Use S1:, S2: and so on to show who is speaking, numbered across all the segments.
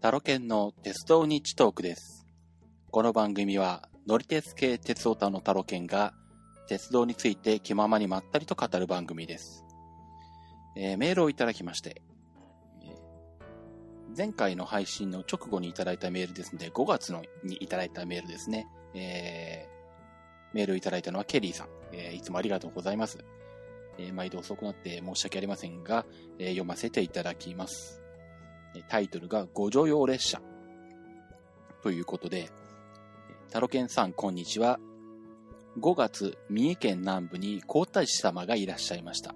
S1: タロケンの鉄道日トークです。この番組は乗り鉄系鉄オタのタロケンが鉄道について気ままにまったりと語る番組です。えーメールをいただきまして、え前回の配信の直後にいただいたメールですので、5月のにいただいたメールですね。えーメールをいただいたのはケリーさん。えーいつもありがとうございます。えー毎度遅くなって申し訳ありませんが、えー読ませていただきます。タイトルがご乗用列車。ということで、タロケンさんこんにちは。5月、三重県南部に皇太子様がいらっしゃいました。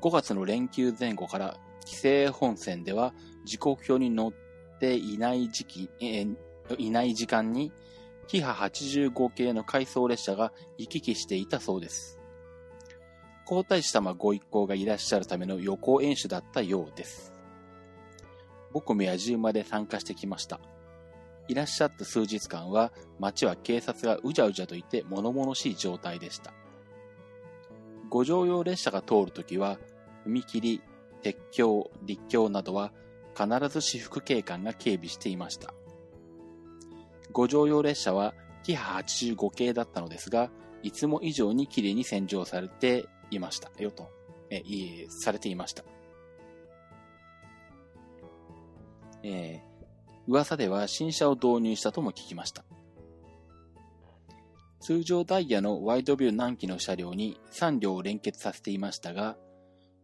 S1: 5月の連休前後から、規制本線では時刻表に載っていない時期、えいない時間に、キハ85系の回送列車が行き来していたそうです。皇太子様ご一行がいらっしゃるための予行演習だったようです。僕も野獣まで参加してきました。いらっしゃった数日間は、街は警察がうじゃうじゃといて物々しい状態でした。ご乗用列車が通るときは、踏切、鉄橋、立橋などは必ず私服警官が警備していました。ご乗用列車はキハ85系だったのですが、いつも以上に綺麗に洗浄されていましたよと、え、いえされていました。えー噂では新車を導入したとも聞きました。通常ダイヤのワイドビュー南紀の車両に3両を連結させていましたが、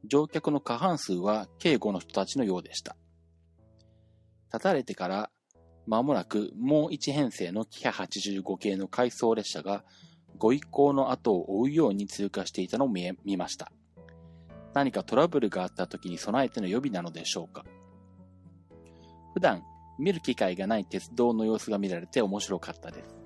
S1: 乗客の過半数は警護の人たちのようでした。立たれてから間もなくもう1編成のキハ85系の回送列車がご一行の後を追うように通過していたのを見ました。何かトラブルがあった時に備えての予備なのでしょうか。普段見る機会がない鉄道の様子が見られて面白かったです。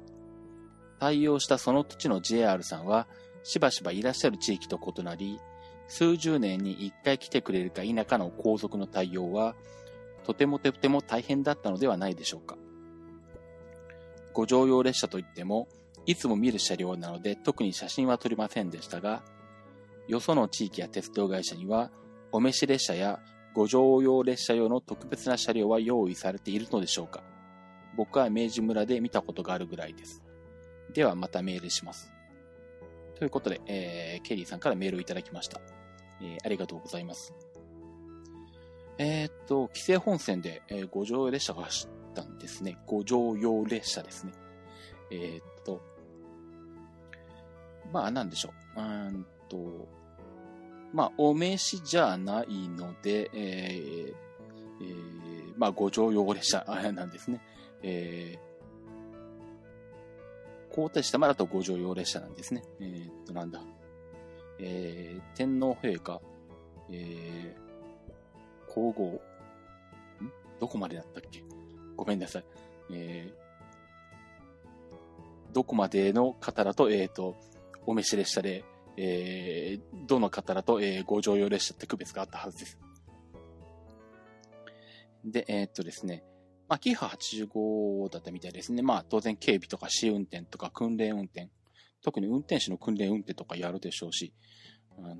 S1: 対応したその土地の JR さんはしばしばいらっしゃる地域と異なり、数十年に一回来てくれるか否かの皇族の対応はとてもとても大変だったのではないでしょうか。ご乗用列車といっても、いつも見る車両なので特に写真は撮りませんでしたが、よその地域や鉄道会社には、お召し列車やご乗用列車用の特別な車両は用意されているのでしょうか？僕は明治村で見たことがあるぐらいです。ではまたメールします。ということで、えー、ケリーさんからメールをいただきました。えーありがとうございます。えーっと、規制本線で、えーご乗用列車が走ったんですね。ご乗用列車ですね。えーっと、まあ、なんでしょう。うーんと、まあ、お召しじゃないので、えーえーまあ、ご乗用列車あなんですね。えー、皇太子様だとご乗用列車なんですね。えーっと、なんだ。えー、天皇陛下、えー、皇后、ん？どこまでだったっけ？ごめんなさい。えー、どこまでの方だと、えーと、お召し列車で、えー、どの方だと、えー、ご乗用列車って区別があったはずです。で、えーっとですね、まあ、キハ85だったみたいですね。まあ、当然警備とか試運転とか訓練運転、特に運転手の訓練運転とかやるでしょうし、あのー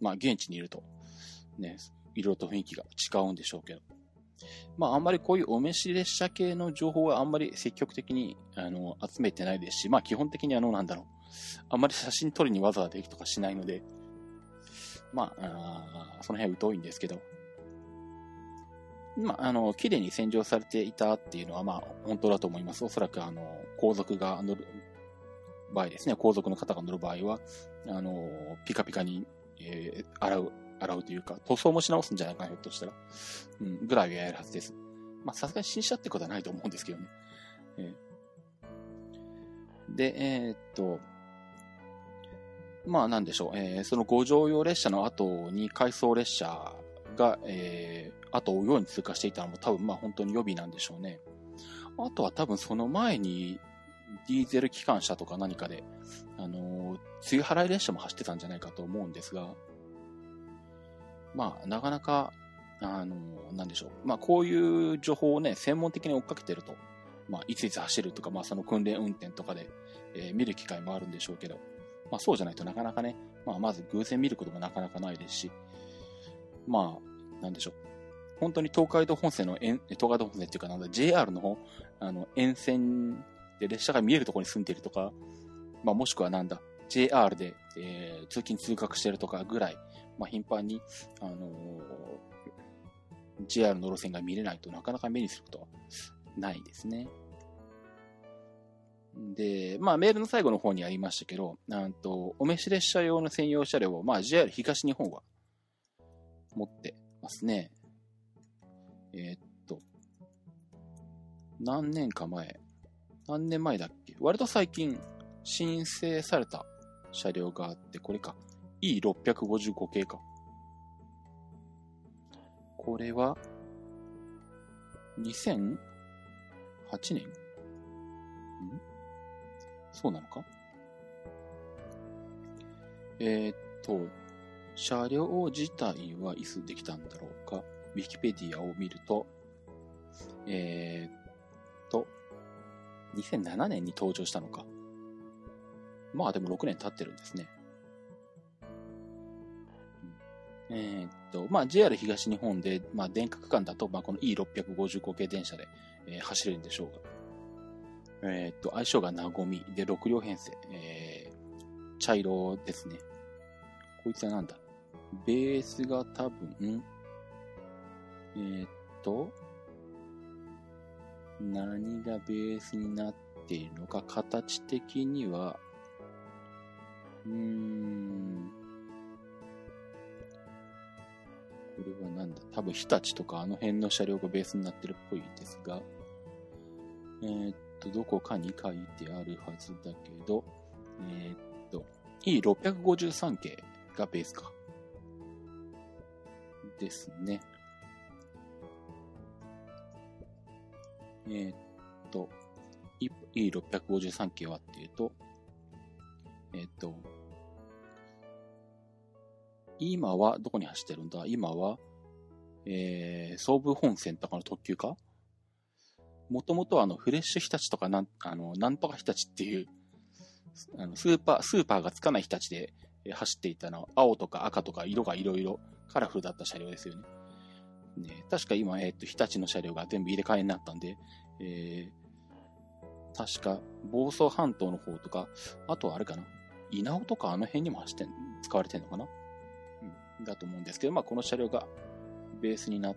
S1: まあ、現地にいると、ね、いろいろと雰囲気が違うんでしょうけど。まあ、あんまりこういうお召し列車系の情報はあんまり積極的に、あの、集めてないですし、まあ、基本的にあの、なんだろう。あまり写真撮りにわざわざ行くとかしないので、まあ、あその辺は疎いんですけど、まあ、あの、綺麗に洗浄されていたっていうのは、まあ、本当だと思います。おそらく、あの、皇族が乗る場合ですね、皇族の方が乗る場合は、あの、ピカピカに、えー洗う、洗うというか、塗装もし直すんじゃないかな、ひょっとしたら。うん、ぐらいはやるはずです。まあ、さすがに新車ってことはないと思うんですけどね。えーで、えーっと、まあなんでしょう、えーそのご乗用列車の後に回送列車が、えー、後を追うように通過していたのも多分まあ本当に予備なんでしょうね。あとは多分その前にディーゼル機関車とか何かで、あのー、梅雨払い列車も走ってたんじゃないかと思うんですが、まあなかなか、あのーなんでしょう。まあこういう情報をね、専門的に追っかけてると、まあいついつ走るとか、まあその訓練運転とかで、えー見る機会もあるんでしょうけど、まあそうじゃないとなかなかね、まあまず偶然見ることもなかなかないですし、まあ、なんでしょう。本当に東海道本線の、東海道本線っていうかなんだ、JR の方、あの、沿線で列車が見えるところに住んでいるとか、まあ、もしくはなんだ、JR で、えー、通勤通学してるとかぐらい、まあ、頻繁に、あのー、JR の路線が見れないとなかなか目にすることはないですね。で、まあ、メールの最後の方にありましたけど、なんと、お召し列車用の専用車両を、まあ、JR 東日本は持ってますね。えー、っと、何年か前、何年前だっけ？割と最近申請された車両があって、これか。E655 系か。これは、2008年？ん？そうなのか？えー、っと、車両自体はいつできたんだろうか？ウィキペディアを見ると、えー、っと、2007年に登場したのか？まあでも6年経ってるんですね。えー、っと、まあ JR 東日本で、まあ電化区間だと、まあこの E655 系電車で、えー、走れるんでしょうが。えー、っと、相性がなごみ。で6両編成、えー、茶色ですね。こいつはなんだ？ベースが多分、えー、っと、何がベースになっているのか、形的には、うーん、これはなんだ？多分日立とかあの辺の車両がベースになってるっぽいですが、えー、っと、どこかに書いてあるはずだけど、えー、っと、E653 系がベースか。ですね。えー、っと、E653 系はっていうと、えー、っと、今はどこに走ってるんだ？今は、えー、総武本線とかの特急か？もともとあの、フレッシュ日立とかなん、あの、なんとか日立っていう、あの、スーパー、スーパーがつかない日立で走っていたのは、青とか赤とか色がいろいろカラフルだった車両ですよね。ね確か今、えっ、ー、と、日立の車両が全部入れ替えになったんで、えー、確か、房総半島の方とか、あとはあれかな、稲尾とかあの辺にも走って、使われてんのかな？うん、だと思うんですけど、まあ、この車両がベースになっ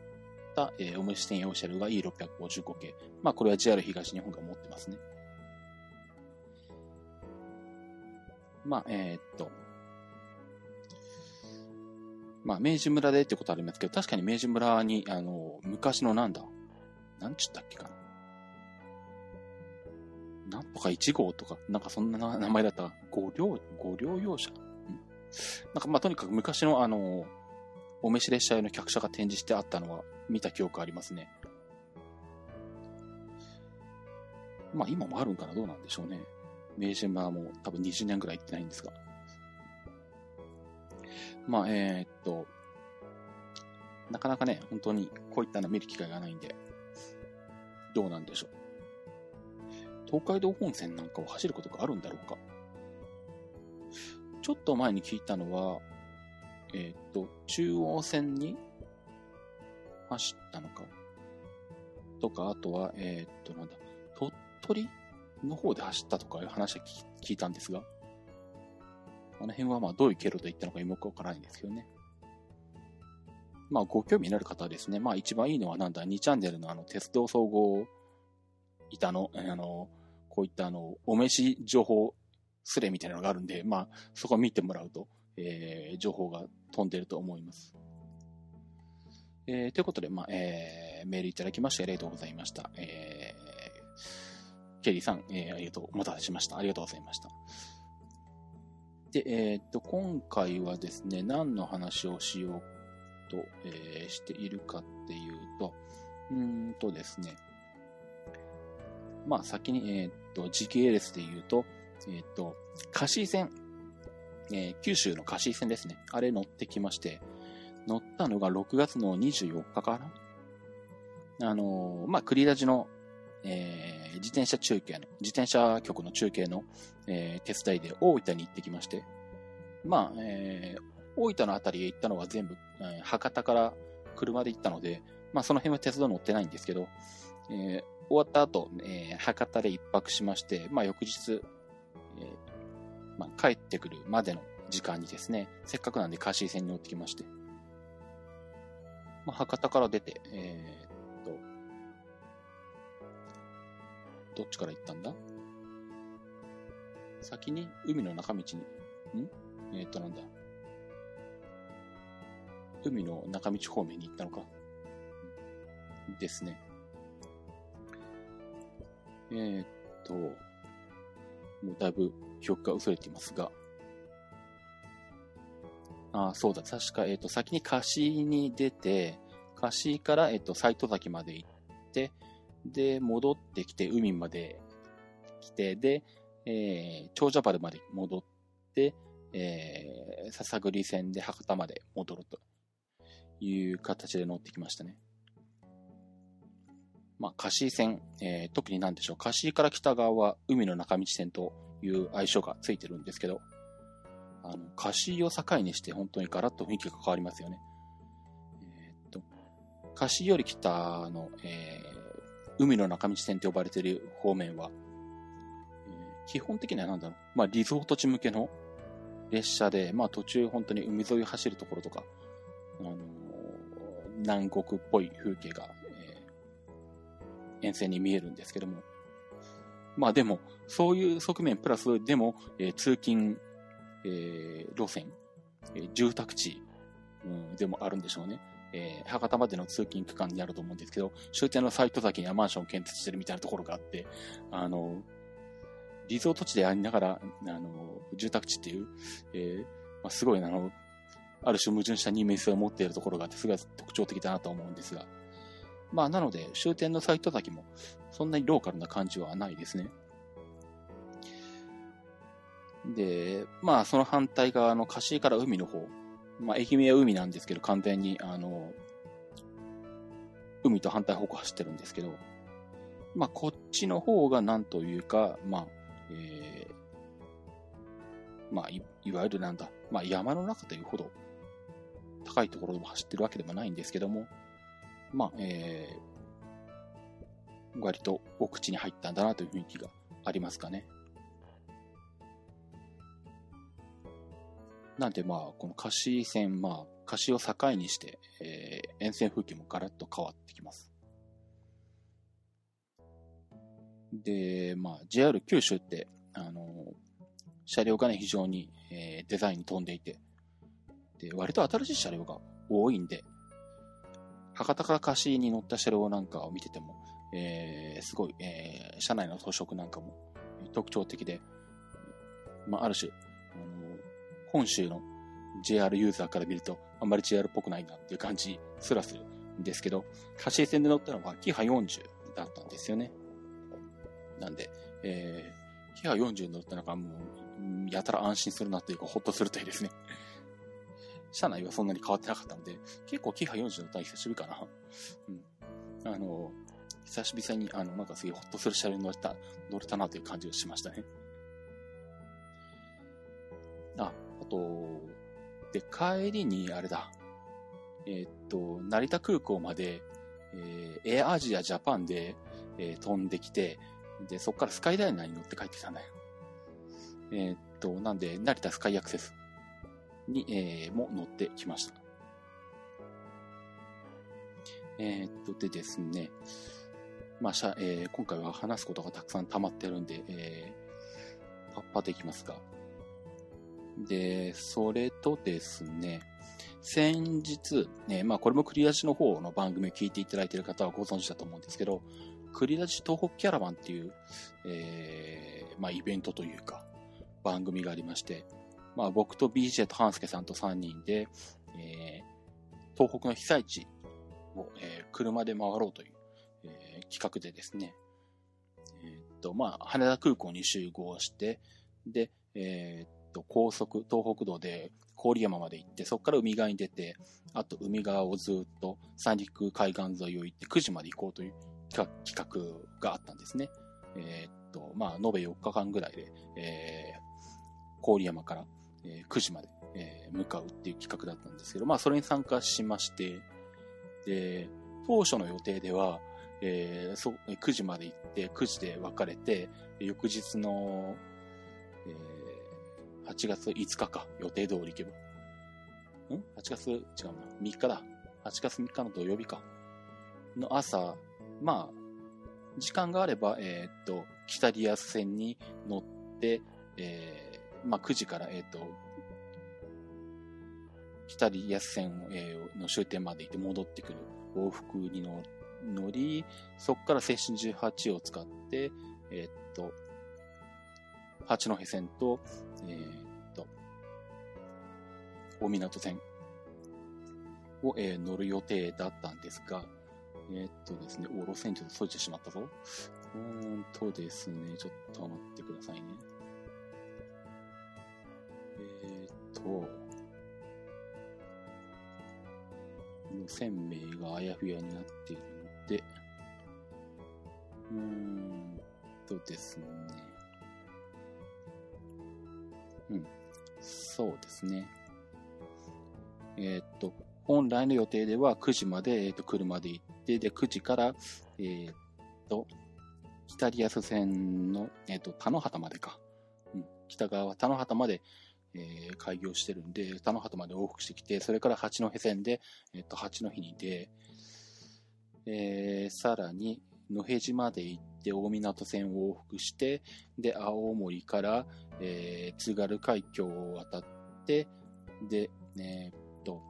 S1: た、えー、お召し専用車両が E655 系。まあ、これは JR 東日本が持ってますね。まあ、えー、っと、まあ、明治村でってことありますけど、確かに明治村に、あの、昔のなんだ、なんちったっけかな。なんとか1号とか、なんかそんな名前だった五両、五両用車、うん、なんかまあとにかく昔のあの、お召し列車用の客車が展示してあったのは見た記憶ありますね。まあ今もあるんかなどうなんでしょうね。明治村もう多分20年ぐらい行ってないんですが。まあ、えー、っと、なかなかね、本当にこういったの見る機会がないんで、どうなんでしょう。東海道本線なんかを走ることがあるんだろうか。ちょっと前に聞いたのは、えー、っと、中央線に走ったのか。とか、あとは、えー、っと、なんだ、鳥取の方で走ったとかいう話は聞いたんですが、あの辺はまあどういう経路で行ったのかよくわからないんですけどね。まあご興味のある方はですね、まあ一番いいのはなんだ、2チャンネルのあの鉄道総合板の、あの、こういったあの、お召し情報スレみたいなのがあるんで、まあそこを見てもらうと、えー、情報が飛んでると思います。えー、ということで、まあ、えー、メールいただきましてありがとうございました。えー、ケリーさん、えー、ありがとう、お待たせしました。ありがとうございました。で、えっ、と、今回はですね、何の話をしようと、えー、しているかっていうと、うんとですね、まあ先に、えっ、と、時系列で言うと、えっ、と、カシー線、えー、九州のカシー線ですね。あれ乗ってきまして、乗ったのが6月の24日かなあのー、まあ、クリラジのえー、自転車中継の、自転車局の中継の、えー、手伝いで大分に行ってきまして、まあ、えー、大分のあたりへ行ったのは全部、えー、博多から車で行ったので、まあ、その辺は鉄道乗ってないんですけど、えー、終わった後、えー、博多で一泊しまして、まあ、翌日、えーまあ、帰ってくるまでの時間にですね、せっかくなんでカシー線に乗ってきまして、まあ、博多から出て、えー、っと、どっちから行ったんだ？先に海の中道に、ん？えー、っとなんだ？海の中道方面に行ったのか。ですね。えー、っと、もうだいぶ記憶が薄れていますが、あそうだ、確か、えっ、と、先に貸しに出て、貸しから、えっ、と、斎藤崎まで行って、で、戻ってきて、海まで来て、で、えー、長者原まで戻って、えー、笹栗線で博多まで戻るという形で乗ってきましたね。まあ、貸し線、えー、特になんでしょう、貸しから北側は海の中道線という愛称がついてるんですけど、あの、貸しを境にして本当にガラッと雰囲気が変わりますよね。えー、っと、貸しより北の、えー、海の中道線と呼ばれている方面は、えー、基本的にはなんだろう、まあ、リゾート地向けの列車で、まあ、途中本当に海沿いを走るところとか、あの南国っぽい風景が沿線に見えるんですけども。まあでも、そういう側面プラスでも、えー、通勤、えー、路線、えー、住宅地、うん、でもあるんでしょうね。えー、博多までの通勤区間にあると思うんですけど、終点のサイト先にはマンションを建設してるみたいなところがあって、あの、リゾート地でありながら、あの、住宅地っていう、えー、まあ、すごい、あの、ある種矛盾した人間性を持っているところがあって、すごい特徴的だなと思うんですが、まあ、なので、終点のサイト先も、そんなにローカルな感じはないですね。で、まあ、その反対側の貸から海の方、まあ、愛媛は海なんですけど、完全に、あの、海と反対方向走ってるんですけど、まあ、こっちの方がなんというか、まあ、えー、まあい、いわゆるなんだ、まあ、山の中というほど、高いところでも走ってるわけでもないんですけども、まあ、えー、割とお口に入ったんだなという雰囲気がありますかね。なんでまあ、この貸し線、まあ、貸しを境にして、えー、沿線風景もガラッと変わってきます。で、まあ、JR 九州って、あの車両がね、非常に、えー、デザインに飛んでいて、で、割と新しい車両が多いんで、博多から貸しに乗った車両なんかを見てても、えー、すごい、えー、車内の装飾なんかも特徴的で、まあ、ある種、あの本州の JR ユーザーから見ると、あんまり JR っぽくないなっていう感じすらするんですけど、貸し線で乗ったのはキハ40だったんですよね。なんで、えー、キハ40乗ったのがもう、やたら安心するなというか、ほっとするというですね。車内はそんなに変わってなかったので、結構キハ40の体久しぶりかな。うん。あの、久しぶりに、あの、なんかすげえほっとする車両に乗れた、乗れたなという感じがしましたね。あ、あと、で、帰りに、あれだ。えー、っと、成田空港まで、えー、エアアジアジャパンで、えー、飛んできて、で、そこからスカイダイナーに乗って帰ってきたんだよ。えー、っと、なんで、成田スカイアクセスに、えー、も乗ってきました。えー、っと、でですね、まあ、しゃえー、今回は話すことがたくさん溜まってるんで、えー、パッパでいきますが。で、それとですね、先日、ね、まあこれもクリアチの方の番組を聞いていただいている方はご存知だと思うんですけど、クリラジ東北キャラバンっていう、えー、まあイベントというか、番組がありまして、まあ、僕と BJ と半助さんと3人で、えー、東北の被災地を、えー、車で回ろうという、えー、企画でですね、えっと、まあ、羽田空港に集合して、で、えっと、高速、東北道で郡山まで行って、そこから海側に出て、あと海側をずっと三陸海岸沿いを行って9時まで行こうという企画があったんですね。えっと、まあ、延べ4日間ぐらいで、えー、郡山からえー、9時まで、えー、向かうっていう企画だったんですけど、まあそれに参加しまして、で、当初の予定では、えー、そ9時まで行って、9時で別れて、翌日の、えー、8月5日か、予定通り行けば。ん ?8 月、違うな、3日だ。8月3日の土曜日か。の朝、まあ、時間があれば、えー、っと、北リアス線に乗って、え、まあ、9時から、えー、っと、北リアス線、えー、の終点まで行って戻ってくる往復に乗り、そこから青春18を使って、えー、っと、八戸線と、えー、っと、大港線を、えー、乗る予定だったんですが、え、っとですね、お、路線ちょっと閉じてしまったぞ。うーんとですね、ちょっと待ってくださいね。えー、っと、路線名があやふやになっているので、うーんとですね、うん、そうですね。えー、っと、本来の予定では9時まで、えー、っと車で行って、で、9時から、えー、っと、北リアス線の、えっと、田野畑までか。うん、北側、田野畑まで、えー、開業してるんで、田野畑まで往復してきて、それから八戸線で、えっと、八戸に出、えー、さらに、野辺島で行って大港線を往復して、で、青森から、えー、津軽海峡を渡って、で、えー、っと、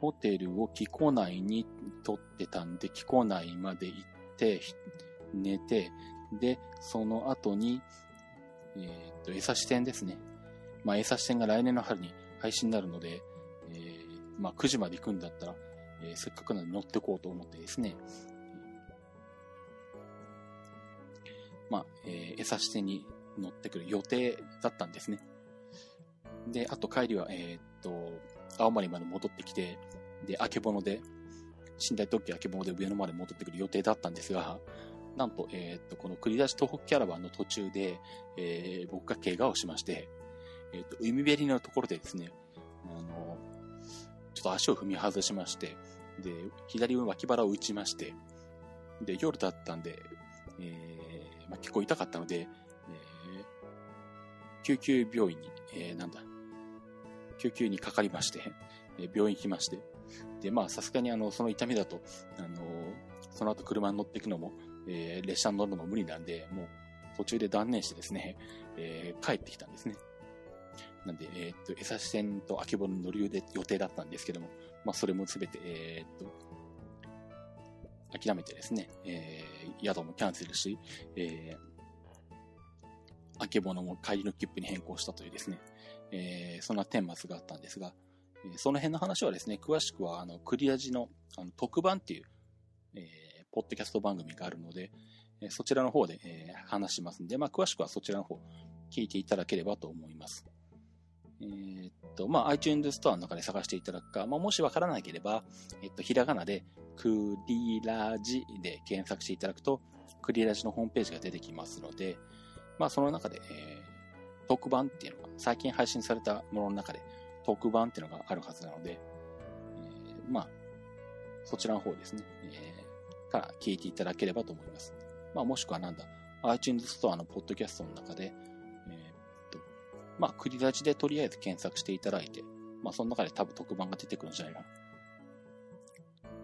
S1: ホテルを木古内に取ってたんで、木古内まで行って、寝て、で、その後に、えー、っと、江差支店ですね。まあ、江差支店が来年の春に配信になるので、えー、まあ、9時まで行くんだったら、えー、せっかくなので乗ってこうと思ってですね、まあ、えー、江差支店に乗ってくる予定だったんですね。で、あと帰りは、えー、っと、青森まで戻ってきて、で、あけぼので、寝台特急あけぼので上野まで戻ってくる予定だったんですが、なんと、えっ、と、この繰り出し東北キャラバンの途中で、えー、僕が怪我をしまして、えっ、と、海べりのところでですね、あの、ちょっと足を踏み外しまして、で、左脇腹を打ちまして、で、夜だったんで、えー、まあ、結構痛かったので、えー、救急病院に、えー、なんだ、救急にかかりまして、え病院行きまして、で、まあ、さすがにあの、その痛みだと、あのその後車に乗っていくのも、えー、列車に乗るの無理なんで、もう途中で断念してですね、えー、帰ってきたんですね。なんで、えー、っと、江差線と秋葉の乗り予定だったんですけども、まあ、それもすべて、えー、っと、諦めてですね、えー、宿もキャンセルし、えー、秋葉のも帰りの切符に変更したというですね、えー、そんな顛末があったんですが、えー、その辺の話はですね、詳しくは、あの、クリアジのあの特番っていう、えー、ポッドキャスト番組があるので、え、そちらの方で、え、話しますんで、まあ、詳しくはそちらの方、聞いていただければと思います。えー、っと、まあ、iTunes ストアの中で探していただくか、まあ、もしわからなければ、えっと、ひらがなで、クリラジで検索していただくと、クリラジのホームページが出てきますので、まあ、その中で、えー、特番っていうのが、最近配信されたものの中で、特番っていうのがあるはずなので、えー、まあ、そちらの方ですね、えー、から聞いていただければと思います。まあ、もしくはなんだ、iTunes ストアのポッドキャストの中で、えー、っと、まあ、クリラジでとりあえず検索していただいて、まあ、その中で多分特番が出てくるんじゃないかな。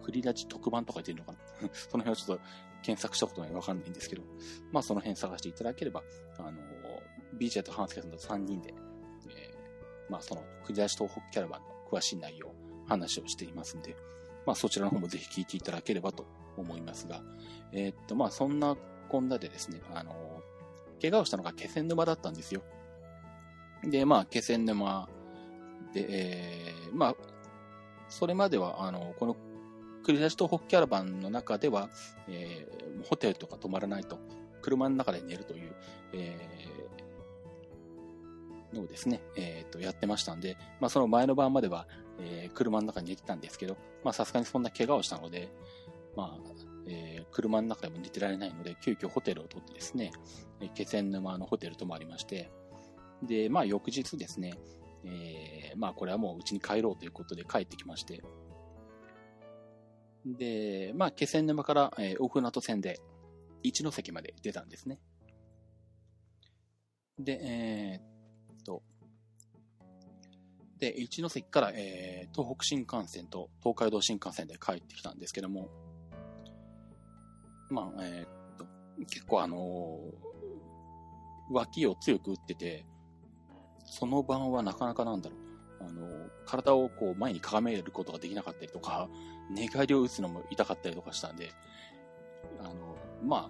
S1: クリラジ特番とか言ってるのかな？その辺はちょっと検索したことないわかんないんですけど、まあその辺探していただければ、あの、BJ とハンスケさんと3人で、えー、まあその、クリラジ東北キャラバンの詳しい内容、話をしていますんで、まあそちらの方もぜひ聞いていただければと思いますが、えー、っと、まあそんなこんなでですね、あの、怪我をしたのが気仙沼だったんですよ。で、まあ気仙沼で、えー、まあ、それまでは、あの、この繰り出し東北キャラバンの中では、えー、ホテルとか泊まらないと、車の中で寝るという、えー、のをですね、えっ、ー、と、やってましたんで、まあ、その前の晩までは、えー、車の中に寝てたんですけど、まあ、さすがにそんな怪我をしたので、まあ、えー、車の中でも寝てられないので、急遽ホテルを取ってですね、気仙沼のホテル泊まりまして、で、まあ、翌日ですね、えー、まあ、これはもううちに帰ろうということで帰ってきまして、で、まあ、気仙沼から、えー、大船渡線で一ノ関まで出たんですね。で、えー、っと、で、一ノ関から、えー、東北新幹線と東海道新幹線で帰ってきたんですけども、まあ、えー、っと、結構あのー、脇を強く打ってて、その晩はなかなかなんだろう、あのー、体をこう前にかがめることができなかったりとか、寝返りを打つのも痛かったりとかしたんで、あの、まあ、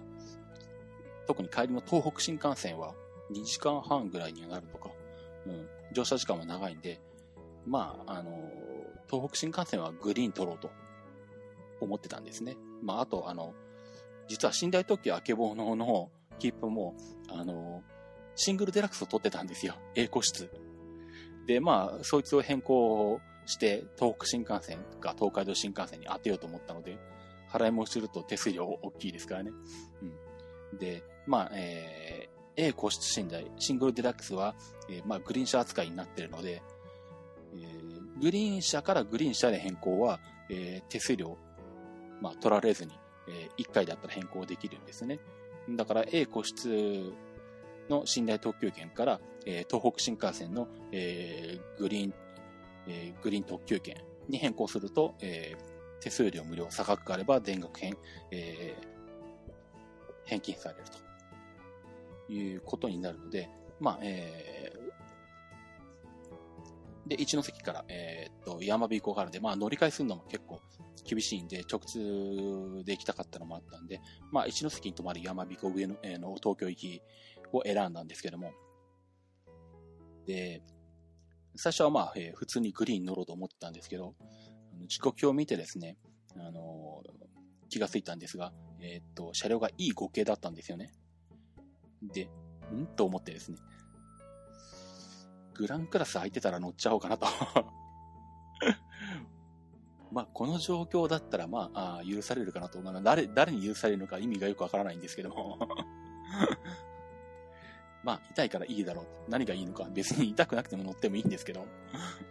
S1: 特に帰りの東北新幹線は2時間半ぐらいにはなるとか、うん、乗車時間は長いんで、まあ、あの、東北新幹線はグリーン取ろうと思ってたんですね。まあ、あと、あの、実は寝台特急あけぼのの切符も、あの、シングルデラックスを取ってたんですよ。A 個室。で、まあ、そいつを変更して、東北新幹線か東海道新幹線に当てようと思ったので、払い戻しすると手数料大きいですからね。うん。で、まあ、えー、A 個室寝台、シングルデラックスは、えー、まあ、グリーン車扱いになってるので、えー、グリーン車からグリーン車で変更は、えー、手数料、まあ、取られずに、えー、1回だったら変更できるんですね。だから A 個室の寝台特急券から、えー、東北新幹線の、えー、グリーン、えー、グリーン特急券に変更すると、えー、手数料無料、差額があれば全額返、えー、返金されるということになるので、まあ、えで、一関から、えー、っと、山火行こうからで、まあ乗り換えするのも結構厳しいんで、直通で行きたかったのもあったんで、まあ一ノ関に泊まる山火上の、えー、の東京行きを選んだんですけども、で、最初はまあ、えー、普通にグリーン乗ろうと思ってたんですけど、時刻表を見てですね、あのー、気がついたんですが、えー、っと、車両が E5 系だったんですよね。で、ん？と思ってですね、グランクラス空いてたら乗っちゃおうかなと。まあ、この状況だったら、まあ、あ許されるかなと。まあ、誰、誰に許されるのか意味がよくわからないんですけども まあ、痛いからいいだろう。何がいいのか。別に痛くなくても乗ってもいいんですけど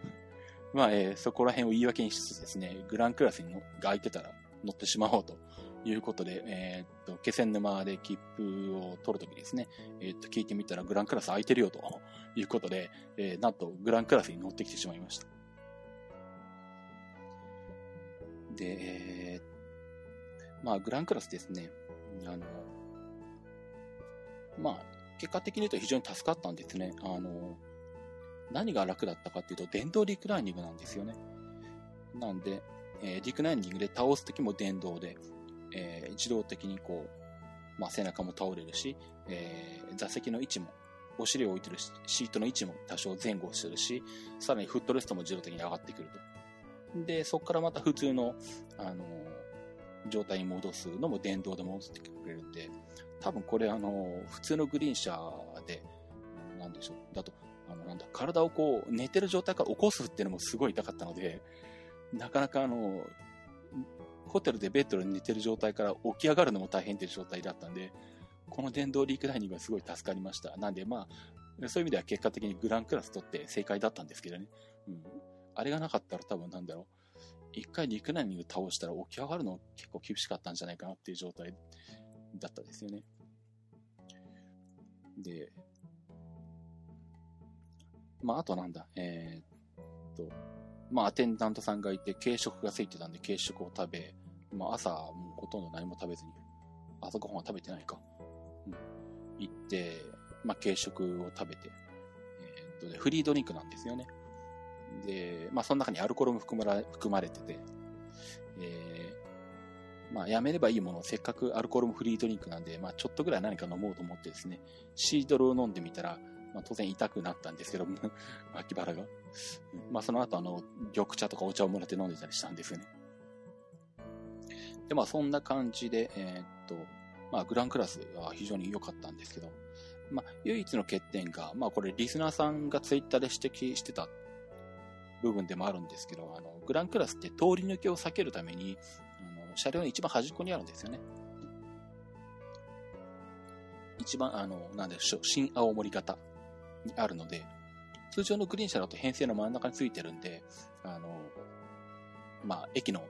S1: まあ、えー、そこら辺を言い訳にしつつですね、グランクラスにが空いてたら乗ってしまおうということで、えー、っと、気仙沼で切符を取るときですね、えー、っと、聞いてみたらグランクラス空いてるよということで、えー、なんとグランクラスに乗ってきてしまいました。で、えー、まあ、グランクラスですね、あの、まあ、結果的に言うと非常に助かったんですね。あの、何が楽だったかっていうと、電動リクライニングなんですよね。なんで、えー、リクライニングで倒すときも電動で、えー、自動的にこう、まあ、背中も倒れるし、えー、座席の位置も、お尻を置いてるシートの位置も多少前後するし、さらにフットレストも自動的に上がってくると。で、そこからまた普通の、あの、状態に戻すのも電動で戻ってくれるんで、多分これあの、普通のグリーン車で、なんでしょう、だと、あの、なんだ、体をこう、寝てる状態から起こすっていうのもすごい痛かったので、なかなかあの、ホテルでベッドに寝てる状態から起き上がるのも大変っていう状態だったんで、この電動リークダイニングはすごい助かりました。なんでまあ、そういう意味では結果的にグランクラス取って正解だったんですけどね。うん。あれがなかったら多分なんだろう。一回リクダイニング倒したら起き上がるの結構厳しかったんじゃないかなっていう状態だったですよね。で、まあ、あとなんだ、えー、っと、まあ、アテンダントさんがいて、軽食がついてたんで、軽食を食べ、まあ、朝、もうほとんど何も食べずに、朝ごはんは食べてないか。うん。行って、まあ、軽食を食べて、えー、っとで、フリードリンクなんですよね。で、まあ、その中にアルコールも含ま含まれてて、えー、まあ、やめればいいもの、せっかくアルコールもフリードリンクなんで、まあ、ちょっとぐらい何か飲もうと思ってですね、シードルを飲んでみたら、まあ、当然痛くなったんですけども、脇腹が。まあ、その後、あの、緑茶とかお茶をもらって飲んでたりしたんですよね。で、まあ、そんな感じで、えー、っと、まあ、グランクラスは非常に良かったんですけど、まあ、唯一の欠点が、まあ、これ、リスナーさんがツイッターで指摘してた部分でもあるんですけど、あの、グランクラスって通り抜けを避けるために、あの車両の一番端っこにあるんですよね。一番、あの、なんでしょう、新青森型にあるので、通常のグリーン車だと編成の真ん中についてるんで、あの、まあ、駅の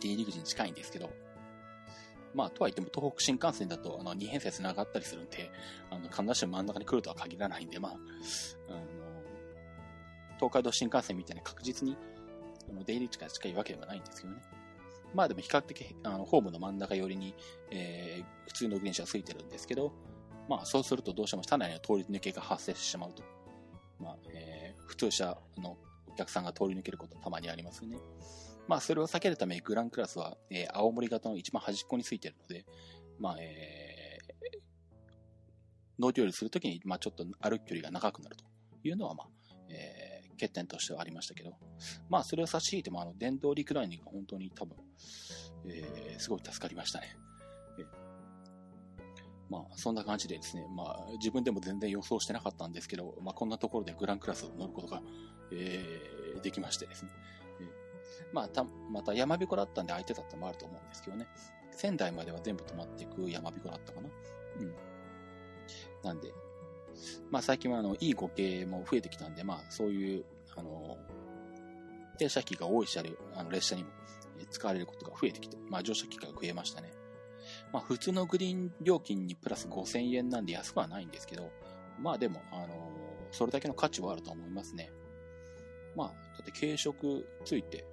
S1: 出入り口に近いんですけど、まあ、とはいっても東北新幹線だと、あの、二編成繋がったりするんで、あの、必ずしも真ん中に来るとは限らないんで、まあ、あの、東海道新幹線みたいに確実に、あの、出入り口が近いわけではないんですけどね。まあでも比較的、あの、ホームの真ん中寄りに、えー、普通の電車がついてるんですけど、まあそうするとどうしても車内の通り抜けが発生してしまうと。まあ、えー、普通車のお客さんが通り抜けることたまにありますよね。まあそれを避けるためグランクラスは、えー、青森型の一番端っこについてるので、まあ、えー、乗り降りするときに、まあちょっと歩く距離が長くなるというのは、まあ、えー、欠点としてはありましたけど、まあそれを差し引いても、あの、電動リクライニングが本当に多分、えー、すごい助かりましたね。まあ、そんな感じでですね、まあ、自分でも全然予想してなかったんですけど、まあ、こんなところでグランクラスを乗ることが、えー、できましてですね。えー、まあ、た、また山彦だったんで相手だったのもあると思うんですけどね。仙台までは全部止まっていく山彦だったかな。うん。なんで、まあ最近はあの、いい語形も増えてきたんで、まあそういう、あの、停車機が多い車両、あの列車にも使われることが増えてきて、まあ乗車機会が増えましたね。まあ普通のグリーン料金にプラス5000円なんで安くはないんですけど、まあでも、あのそれだけの価値はあると思いますね。まあ、だって軽食ついて、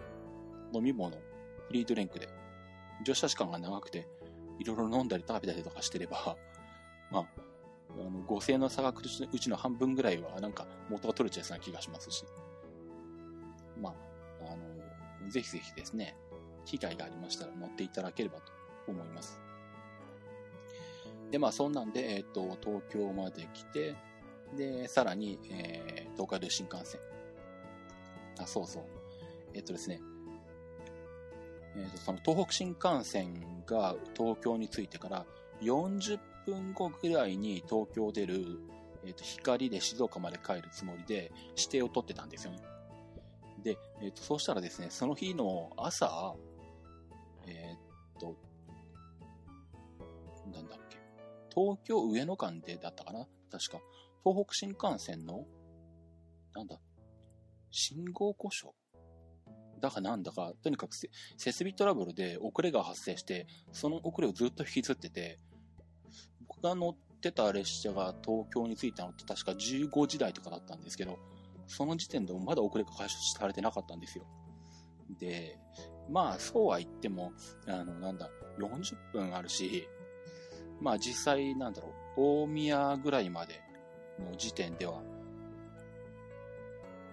S1: 飲み物、フリードリンクで、乗車時間が長くて、いろいろ飲んだり食べたりとかしてれば、まあ、あの5000円の差額うちの半分ぐらいはなんか元が取れちゃいそうな気がしますし。まあ、あの、ぜひぜひですね、機会がありましたら乗っていただければと思います。で、まあそんなんで、えっ、ー、と、東京まで来て、で、さらに、えー、東海道新幹線。あ、そうそう。えっ、ー、とですね、えっ、ー、と、その東北新幹線が東京に着いてから40分後ぐらいに東京出る、えっ、と、光で静岡まで帰るつもりで指定を取ってたんですよね。で、えっ、と、そうしたらですね、その日の朝、えっと、なんだっけ、東京上野間でだったかな？確か。東北新幹線の、なんだ、信号故障？だかなんだか、とにかく設備トラブルで遅れが発生して、その遅れをずっと引きずってて、が乗ってた列車が東京に着いたのって確か15時台とかだったんですけど、その時点でもまだ遅れが解消されてなかったんですよ。で、まあ、そうは言っても、あの、なんだ、40分あるし、まあ実際なんだろう、大宮ぐらいまでの時点では、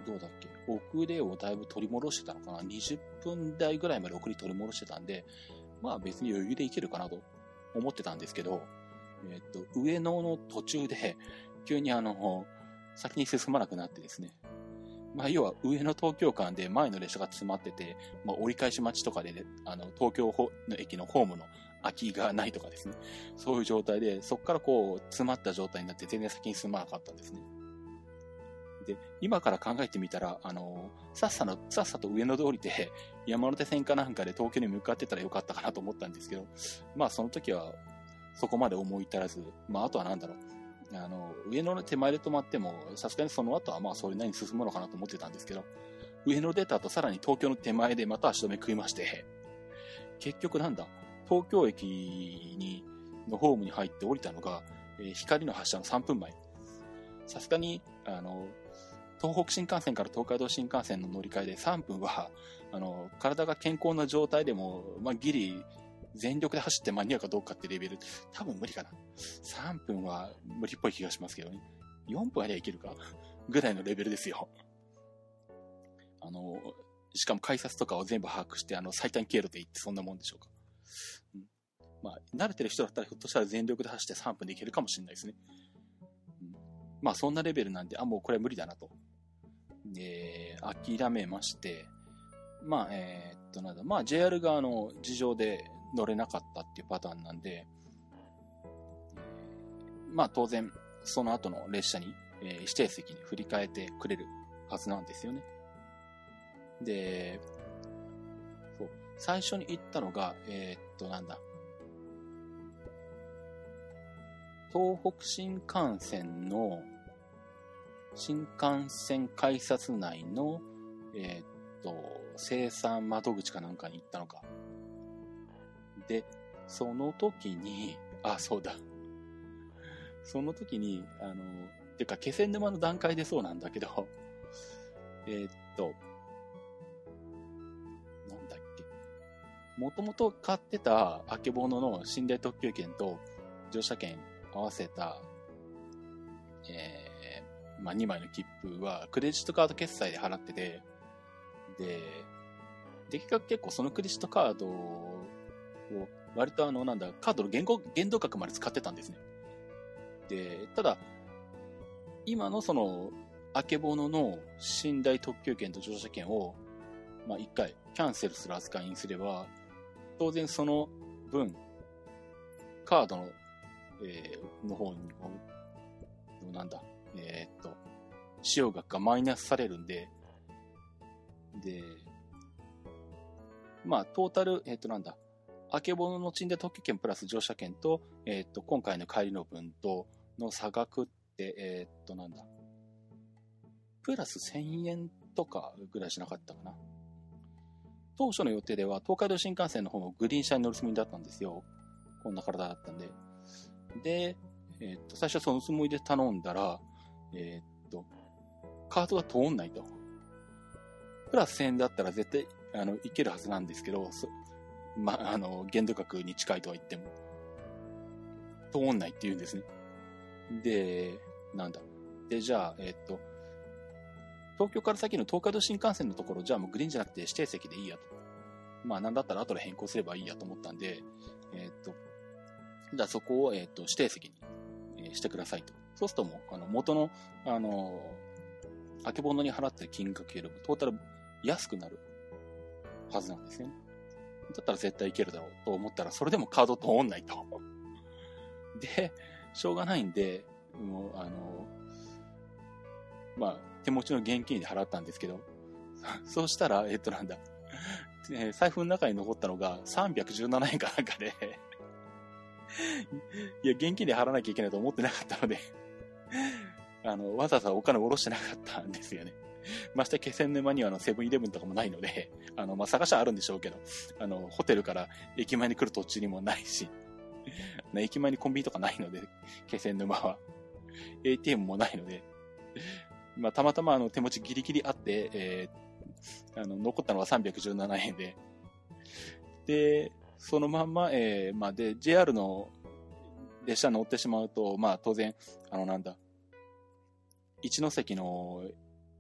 S1: どうだっけ、遅れをだいぶ取り戻してたのかな ?20 分台ぐらいまで遅れ取り戻してたんで、まあ別に余裕でいけるかなと思ってたんですけど、えっ、と、上野の途中で、急にあの、先に進まなくなってですね。まあ、要は上野東京間で前の列車が詰まってて、まあ、折り返し待ちとかで、ね、あの、東京の駅のホームの空きがないとかですね。そういう状態で、そこからこう、詰まった状態になって全然先に進まなかったんですね。で、今から考えてみたら、あの、さっさの、さっさと上野で降りて、山手線かなんかで東京に向かってたらよかったかなと思ったんですけど、まあその時は、そこまで思い至らず、まああとはなんだろう、あの、上野の手前で止まっても、さすがにその後はまあそれなりに進むのかなと思ってたんですけど、上野出た後さらに東京の手前でまた足止め食いまして、結局なんだ、東京駅に、のホームに入って降りたのが、えー、光の発車の3分前。さすがに、あの、東北新幹線から東海道新幹線の乗り換えで3分は、あの、体が健康な状態でも、まあ、ギリ、全力で走って間に合うかどうかってレベル、多分無理かな。3分は無理っぽい気がしますけどね。4分ありゃいけるか？ぐらいのレベルですよ。あの、しかも改札とかを全部把握して、あの、最短経路で行ってそんなもんでしょうか。まあ、慣れてる人だったらひょっとしたら全力で走って3分でいけるかもしれないですね。うん、まあ、そんなレベルなんで、あ、もうこれは無理だなと。で、諦めまして、まあ、えー、っと、なんだ、まあ、JR 側の事情で乗れなかったっていうパターンなんで、まあ、当然、その後の列車に、えー、指定席に振り替えてくれるはずなんですよね。で、そう、最初に行ったのが、えー、っと、なんだ。東北新幹線の、新幹線改札内の、えー、っと、生産窓口かなんかに行ったのか。で、その時に、あ、そうだ。その時に、あの、てか、気仙沼の段階でそうなんだけど、えー、っと、なんだっけ。もともと買ってたあけぼのの寝台特急券と乗車券合わせた、えー、まあ、2枚の切符はクレジットカード決済で払ってて、で、できか結構そのクレジットカードを割とあの、なんだ、カードの限限度額まで使ってたんですね。で、ただ、今のその、あけぼのの寝台特急券と乗車券を、まあ、一回キャンセルする扱いにすれば、当然その分、カードの、えー、の方に、なんだ、えー、っと、使用額がマイナスされるんで、で、まあ、トータル、えー、っと、なんだ、あけぼのの賃で特許券プラス乗車券と、えー、っと、今回の帰りの分との差額って、えー、っと、なんだ、プラス1000円とかぐらいしなかったかな。当初の予定では東海道新幹線の方もグリーン車に乗るつもりだったんですよ。こんな体だったんで。で、えー、っと、最初はそのつもりで頼んだら、えー、っと、カードが通んないと。プラス1000円だったら絶対、あの、いけるはずなんですけど、まあ、の、限度額に近いとは言っても、通んないって言うんですね。で、なんだ。で、じゃあ、えっと、東京から先の東海道新幹線のところ、じゃあもうグリーンじゃなくて指定席でいいやと。まあ、なんだったら後で変更すればいいやと思ったんで、えっと、じゃあそこを、えっと、指定席に、えしてくださいと。そうするともう、あの、元の、あの、あけぼのに払ってる金額よりもトータル安くなるはずなんですよね。だったら絶対いけるだろうと思ったら、それでもカード通んないと。で、しょうがないんで、もう、あの、まあ、手持ちの現金で払ったんですけど、そうしたら、えっとなんだ、え財布の中に残ったのが317円かなんかで いや、現金で払わなきゃいけないと思ってなかったのであの、わざわざお金を下ろしてなかったんですよね。まして気仙沼にはあのセブンイレブンとかもないので、あの、まあ、探しはあるんでしょうけど、あの、ホテルから駅前に来る途中にもないし、駅前にコンビニとかないので、気仙沼は。ATM もないので、まあ、たまたまあの手持ちギリギリあって、えー、あの、残ったのは317円で、で、そのまんま、えー、まあ、で、JR の列車乗ってしまうと、まあ、当然、あの、なんだ、一ノ関の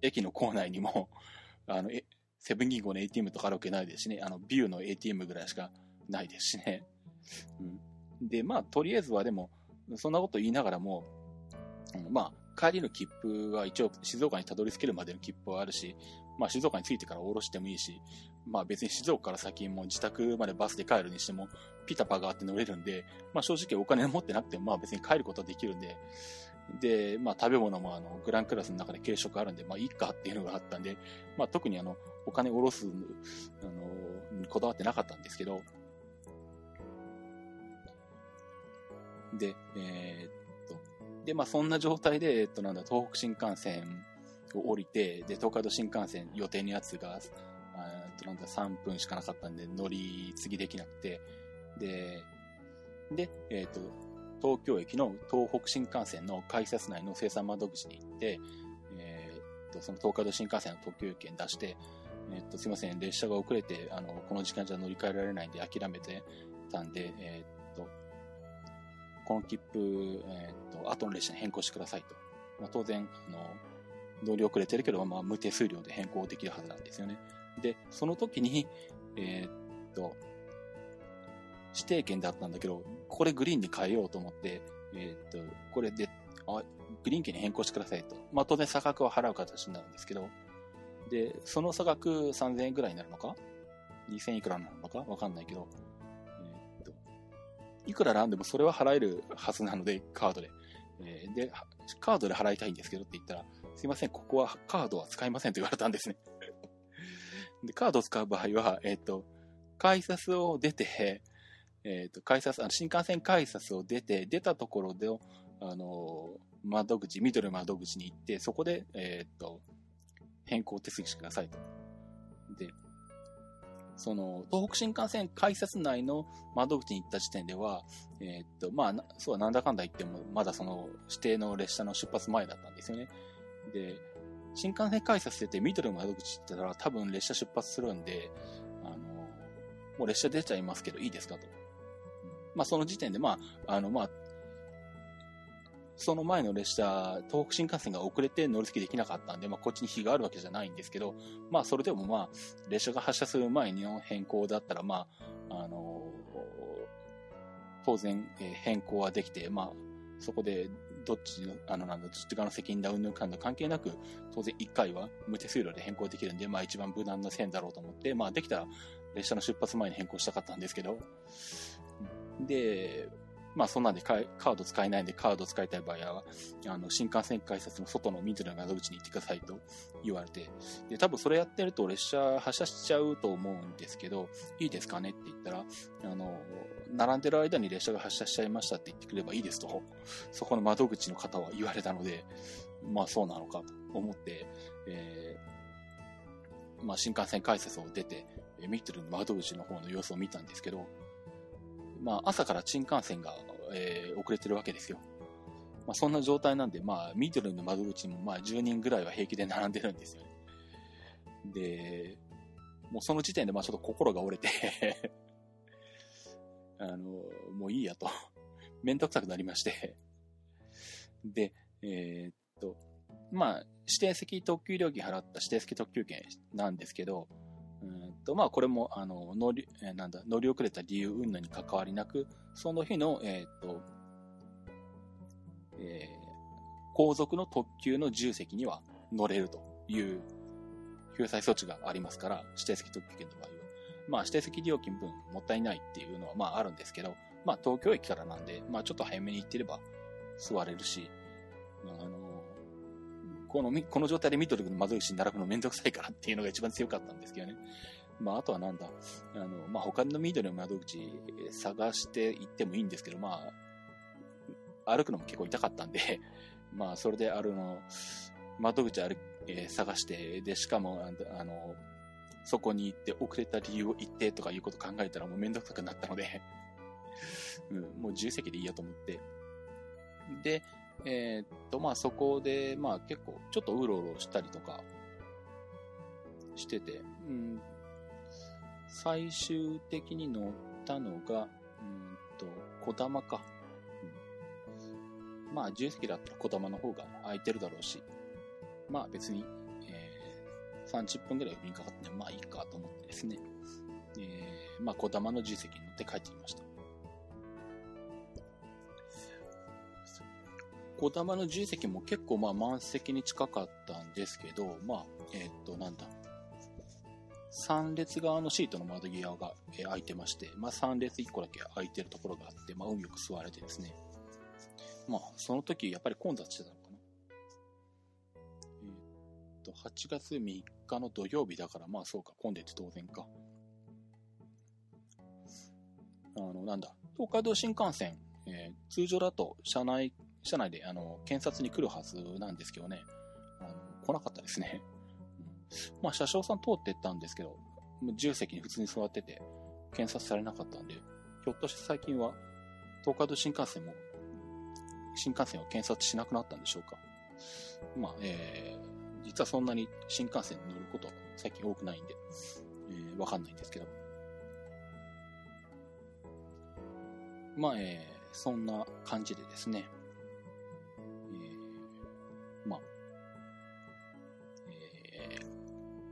S1: 駅の構内にも、あの、セブン銀行の ATM とかあるわけないですしね、あの、ビューの ATM ぐらいしかないですしね。うん。で、まあ、とりあえずはでも、そんなこと言いながらも、まあ、帰りの切符は一応静岡にたどり着けるまでの切符はあるし、まあ静岡に着いてから降ろしてもいいし、まあ別に静岡から先も自宅までバスで帰るにしても、ピタパがあって乗れるんで、まあ正直お金持ってなくてもまあ別に帰ることはできるんで、で、まあ食べ物もあの、グランクラスの中で軽食あるんで、まあいいかっていうのがあったんで、まあ特にあの、お金おろす、あの、こだわってなかったんですけど、で、えー、っと、で、まあそんな状態で、えっとなんだ、東北新幹線を降りて、で、東海道新幹線予定のやつが、あとなんだ、3分しかなかったんで乗り継ぎできなくて、で、で、えっ、と、東京駅の東北新幹線の改札内の生産窓口に行って、えっ、と、その東海道新幹線の特急券出して、えっ、と、すいません、列車が遅れて、あの、この時間じゃ乗り換えられないんで諦めてたんで、えっ、と、この切符、えっ、と、後の列車に変更してくださいと。まあ、当然、あの、乗り遅れてるけど、まあ、無手数料で変更できるはずなんですよね。で、その時に、え、っと、指定券だったんだけど、これグリーンに変えようと思って、えー、っと、これで、あ、グリーン券に変更してくださいと。まあ、当然差額は払う形になるんですけど、で、その差額3000円くらいになるのか ?2000 いくらになるのか？わかんないけど、えー、っと、いくらなんでもそれは払えるはずなので、カードで。えー、で、カードで払いたいんですけどって言ったら、すいません、ここはカードは使いませんと言われたんですね。で、カードを使う場合は、えっ、と、改札を出て、えっ、ー、と、改札、あの、新幹線改札を出て、出たところで、あの、窓口、緑の窓口に行って、そこで、えっ、ー、と、変更手続きしてくださいと。で、その、東北新幹線改札内の窓口に行った時点では、えー、と、まあ、そうはなんだかんだ言っても、まだその指定の列車の出発前だったんですよね。で、新幹線改札出て緑の窓口行ったら多分列車出発するんで、あの、もう列車出ちゃいますけどいいですかと。まあその時点で、まあ、あの、まあ、その前の列車、東北新幹線が遅れて乗り継ぎできなかったんで、まあ、こっちに日があるわけじゃないんですけど、まあ、それでもまあ、列車が発車する前の変更だったら、まあ、あの当然、えー、変更はできて、まあ、そこで、どっちの、あの、なんだ、どっち側の責任だ、うんぬんかんだ関係なく、当然1回は無手数料で変更できるんで、まあ一番無難な線だろうと思って、まあできたら列車の出発前に変更したかったんですけど、で、まあそんなんでカード使えないんでカード使いたい場合は、あの、新幹線改札の外の緑の窓口に行ってくださいと言われて、で、多分それやってると列車発車しちゃうと思うんですけど、いいですかねって言ったら、あの、並んでる間に列車が発車しちゃいましたって言ってくればいいですと、そこの窓口の方は言われたので、まあそうなのかと思って、えー、まあ新幹線改札を出て、緑の窓口の方の様子を見たんですけど、まあ、朝から新幹線が、えー、遅れてるわけですよ。まあ、そんな状態なんで、まあ、ミドルの窓口にも、まあ、10人ぐらいは平気で並んでるんですよね。で、もうその時点で、まあ、ちょっと心が折れて あの、もういいやとめんどくさくなりましてで、えー、っと、まあ、指定席特急料金払った指定席特急券なんですけど、うんと、まあ、これも、あの、乗り、えー、なんだ、乗り遅れた理由云々に関わりなく、その日の、えっ、と、えー、後続の特急の重席には乗れるという救済措置がありますから、指定席特急券の場合は。まあ、指定席料金分もったいないっていうのは、まあ、あるんですけど、まあ、東京駅からなんで、まあ、ちょっと早めに行ってれば座れるし、あの、この、この状態で見とるの窓口に並ぶのめんどくさいからっていうのが一番強かったんですけどね。まあ、あとはなんだ、あの、まあ、他の緑の窓口探して行ってもいいんですけど、まあ、歩くのも結構痛かったんで、まあ、それであるの、窓口歩、えー、探して、で、しかも、あの、そこに行って遅れた理由を言ってとかいうこと考えたらもうめんどくさくなったので うん、もう自由席でいいやと思って。で、えー、っと、まあそこで、まあ結構ちょっとうろうろしたりとかしてて、うん、最終的に乗ったのが、うんと、小玉か。うん、まあ、重席だったら小玉の方が空いてるだろうし、まあ別に、えー、30分ぐらいにかかって、まあいいかと思ってですね、えー、まあ小玉の重席に乗って帰ってきました。小玉の重席も結構まあ満席に近かったんですけど、まあ、えっ、と、なんだ、3列側のシートの窓際が、え開いてまして、まあ、3列1個だけ空いてるところがあって、まあ、運よく座れてですね。まあ、その時、やっぱり混雑してたのかな。えー、っと、8月3日の土曜日だから、まあそうか、混んでて当然か。あの、なんだ、東海道新幹線、えー、通常だと車内、車内で、あの、検察に来るはずなんですけどね、あの来なかったですね。まあ、車掌さん通ってったんですけど、重席に普通に座ってて、検察されなかったんで、ひょっとして最近は、東海道新幹線も、新幹線を検察しなくなったんでしょうか。まあ、えー、実はそんなに新幹線に乗ることは最近多くないんで、えー、わかんないんですけど。まあ、えー、そんな感じでですね、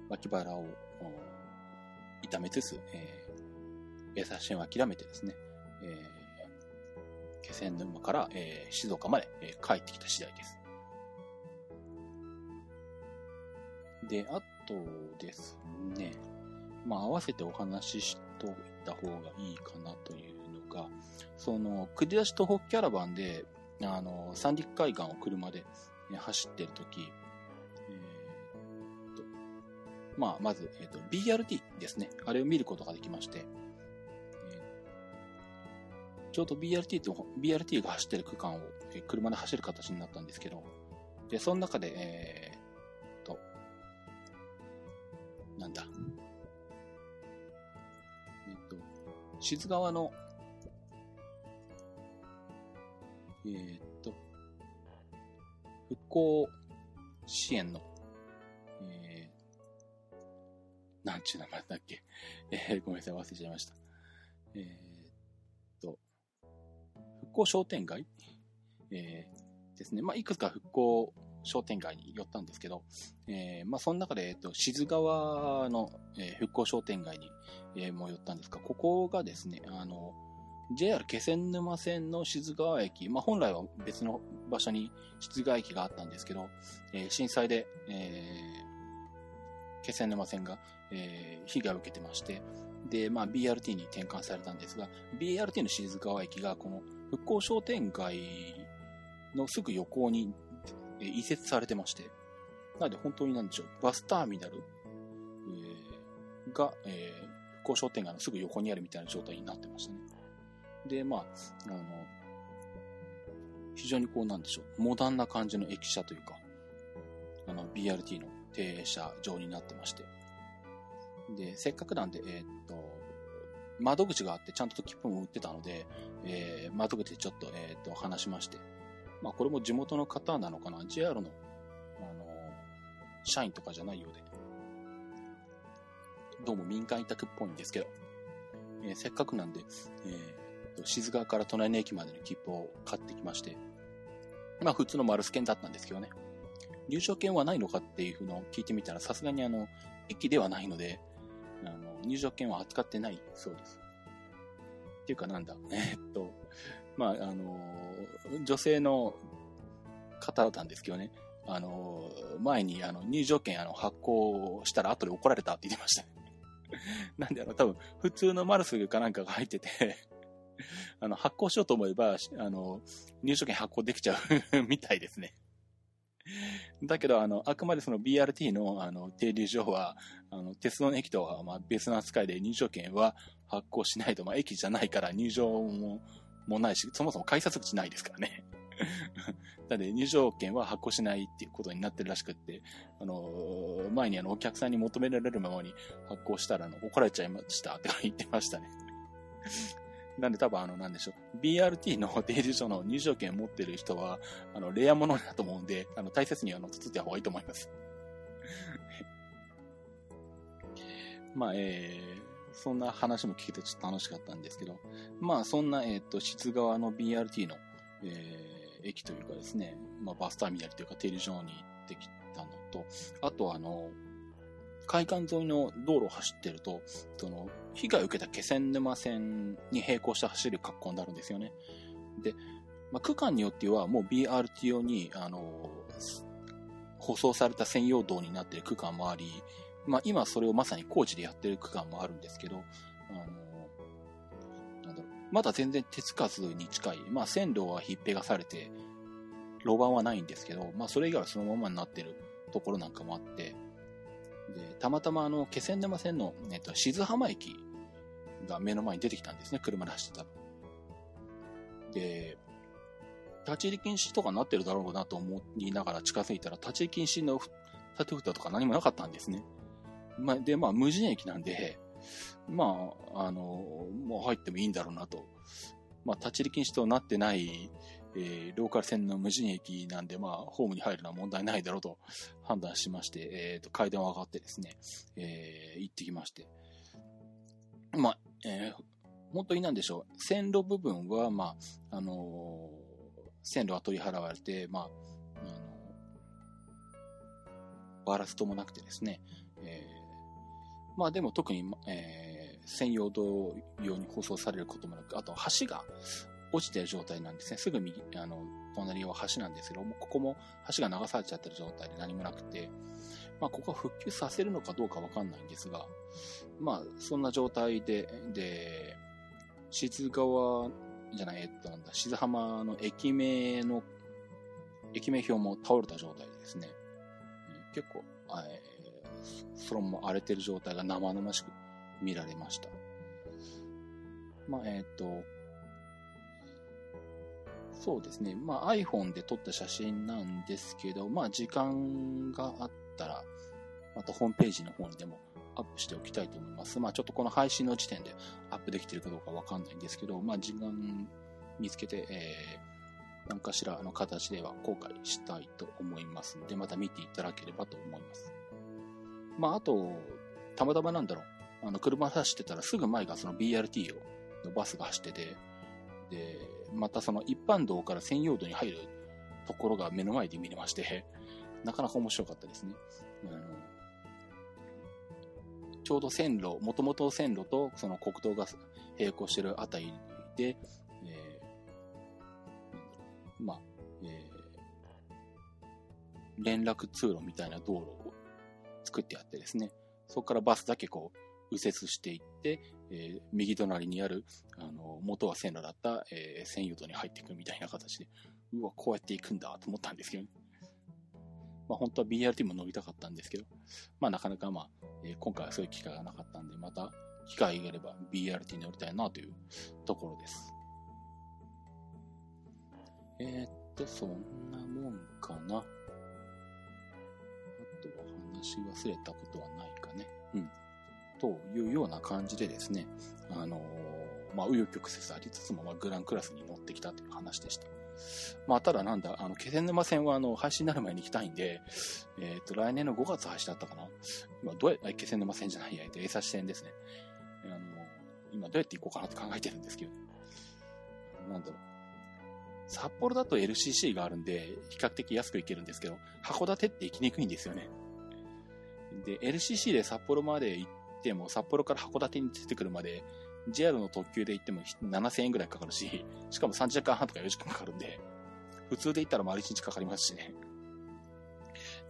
S1: 脇腹を痛めつつ、えー、ベーを諦めてですね、えー、気仙沼から、えー、静岡まで、えー、帰ってきた次第です。で、あとですね、まあ、合わせてお話ししといた方がいいかなというのが、その、繰り出し東北キャラバンで、あの、三陸海岸を車で、走ってるとまあ、まず、えっ、ー、と、BRT ですね。あれを見ることができまして、ちょうど BRT と、BRT が走ってる区間を、え、車で走る形になったんですけど、で、その中で、えー、と、なんだ、えっと静川の、えー、っと、復興支援の、なんちゅう名前だっけ？えー、ごめんなさい、忘れちゃいました。えー、っと、復興商店街？えー、ですね。まあ、いくつか復興商店街に寄ったんですけど、えー、まあ、その中で、えっと、静川の、えー、復興商店街に、えー、も寄ったんですが、ここがですね、あの、JR 気仙沼線の静川駅、まあ、本来は別の場所に静川駅があったんですけど、えー、震災で、えー、気仙沼線が、えー、被害を受けてまして、で、まあ、BRT に転換されたんですが、BRT の静川駅がこの復興商店街のすぐ横に、移設されてまして、なので本当になんでしょう、バスターミナル、えー、が、えー、復興商店街のすぐ横にあるみたいな状態になってましたね。で、まあ、あの、非常にこうなんでしょう、モダンな感じの駅舎というか、あの、BRT の停車場になってまして。で、せっかくなんで、えー、っと、窓口があってちゃんと切符も売ってたので、えー、窓口でちょっと、えー、っと、話しまして。まあ、これも地元の方なのかな ?JR の、あの、社員とかじゃないようで。どうも民間委託っぽいんですけど、えー、せっかくなんで、えー、静川から隣の駅までの切符を買ってきまして、まあ普通の丸ス券だったんですけどね。入場券はないのかっていうのを聞いてみたら、さすがにあの、駅ではないので、入場券は扱ってないそうです。っていうかなんだ、えっと、まあ、あの、女性の方なんですけどね、あの、前にあの入場券あの発行したら後で怒られたって言ってました。なんであの多分普通のマルスかなんかが入っててあの、発行しようと思えば、あの、入所券発行できちゃう みたいですね。だけど、あの、あくまでその BRT の、あの、停留所は、あの、鉄道の駅とは、まあ、別の扱いで入場券は発行しないと、まあ、駅じゃないから入場も、もないし、そもそも改札口ないですからね。なので、入場券は発行しないっていうことになってるらしくって、あの、前にあの、お客さんに求められるままに発行したら、あの、怒られちゃいましたって言ってましたね。なんで多分あの、なんでしょう。BRT の停留所の入場券持ってる人は、あの、レア物だと思うんで、あの、大切にあの、包んだ方がいいと思います。まあ、えー、そんな話も聞けてちょっと楽しかったんですけど、まあ、そんな、えっ、ー、と、質川の BRT の、えー、駅というかですね、まあ、バスターミナルというか停留所に行ってきたのと、あとあの、海岸沿いの道路を走ってると、その、被害を受けた気仙沼線に並行して走る格好になるんですよね。で、まあ、区間によってはもう BRT 用に、あの、舗装された専用道になっている区間もあり、まあ、今それをまさに工事でやってる区間もあるんですけど、あの、なんだろう、まだ全然手つかずに近い、まあ、線路はひっぺがされて、路盤はないんですけど、まあ、それ以外はそのままになってるところなんかもあって、で、たまたまあの、気仙沼線の、えっと、静浜駅が目の前に出てきたんですね、車で走ってたら。で、立ち入り禁止とかなってるだろうなと思いながら近づいたら、立ち入り禁止の縦札とか何もなかったんですね。まあ、で、まあ、無人駅なんで、まあ、あの、もう入ってもいいんだろうなと。まあ、立ち入り禁止となってない、えー、ローカル線の無人駅なんで、まあ、ホームに入るのは問題ないだろうと判断しまして、えっ、ー、と、階段を上がってですね、えー、行ってきまして。まあ、え、本当になんでしょう。線路部分は、まあ、あの、線路は取り払われて、まあ、あのバラストもなくてですね、え、まあでも特に、え、専用道用に舗装されることもなく、あと橋が落ちてる状態なんですね。すぐ右、あの、隣は橋なんですけども、ここも橋が流されちゃってる状態で何もなくて、まあ、ここは復旧させるのかどうかわかんないんですが、まあ、そんな状態で、で、静川じゃない、えっと、なんだ、静浜の駅名の、駅名表も倒れた状態ですね、結構、えー、そのまま荒れてる状態が生々しく見られました。まあ、えっ、と、そうですね。まあ iPhone で撮った写真なんですけど、まあ時間があったら、またホームページの方にでもアップしておきたいと思います。まあちょっとこの配信の時点でアップできてるかどうかわかんないんですけど、まあ時間見つけて、えー、何かしらの形では公開したいと思いますので、また見ていただければと思います。まああと、たまたまなんだろう、あの車走ってたらすぐ前がその BRT をのバスが走ってて、で、またその一般道から専用道に入るところが目の前で見れまして、なかなか面白かったですね。あのちょうど線路、もともと線路とその国道が並行してるあたりで、えー、まあ、えー、連絡通路みたいな道路を作ってあってですね、そこからバスだけこう、右折していって、えー、右隣にある、あの、元は線路だった、えー、線路に入っていくみたいな形で、うわ、こうやって行くんだと思ったんですけど、ね、まあ本当は BRT も乗りたかったんですけど、まあなかなかまあ、えー、今回はそういう機会がなかったんで、また機会があれば BRT に乗りたいなというところです。えー、っと、そんなもんかな。あとは話し忘れたことはないかね。うん。というような感じでですね、あのー、まあ、紆余曲折ありつつも、まあ、グランクラスに乗ってきたという話でした。まあ、ただなんだ、あの、気仙沼線はあの、配信になる前に行きたいんで、えっ、ー、と、来年の5月配信だったかな今、どうや、気仙沼線じゃないや、えっと、江差線ですね。あの、今どうやって行こうかなって考えてるんですけど、なんだろう。札幌だと LCC があるんで、比較的安く行けるんですけど、函館って行きにくいんですよね。で、LCC で札幌まで行っても、札幌から函館に出てくるまで、JR の特急で行っても7000円ぐらいかかるし、しかも3時間半とか4時間かかるんで、普通で行ったら丸1日かかりますしね。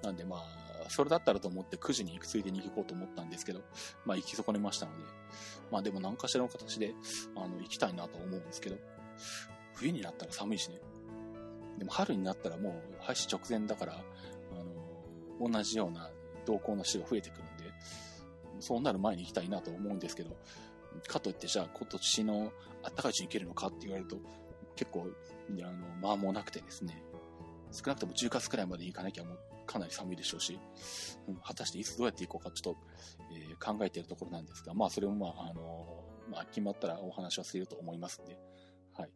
S1: なんでまあ、それだったらと思って9時に行くついでに行こうと思ったんですけど、まあ行き損ねましたので、まあでも何かしらの形で、あの、行きたいなと思うんですけど、冬になったら寒いしね。でも春になったらもう廃止直前だから、あの、同じような同行の人が増えてくる、そうなる前に行きたいなと思うんですけど、かといってじゃあ今年の暖かいうちに行けるのかって言われると、結構、あの、まあもなくてですね、少なくとも10月くらいまで行かなきゃもうかなり寒いでしょうし、うん、果たしていつどうやって行こうかちょっと、えー、考えているところなんですが、まあそれもまあ、あのまあ決まったらお話はすると思いますんで、はい。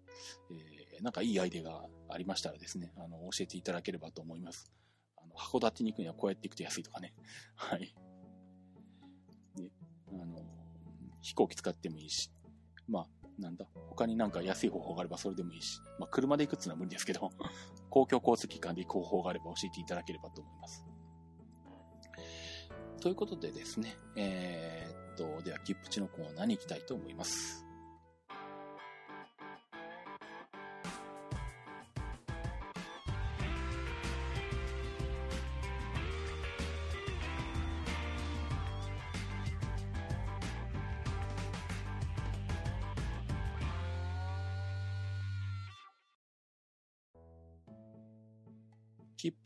S1: えー、なんかいいアイデアがありましたらですね、あの、教えていただければと思います。あの、函館に行くにはこうやって行くと安いとかね。はい。あの、飛行機使ってもいいし、まあ、なんだ、他になんか安い方法があればそれでもいいし、まあ、車で行くっていうのは無理ですけど、公共交通機関で行く方法があれば教えていただければと思います。ということでですね、えー、っと、では、切符チのコーナーに行きたいと思います。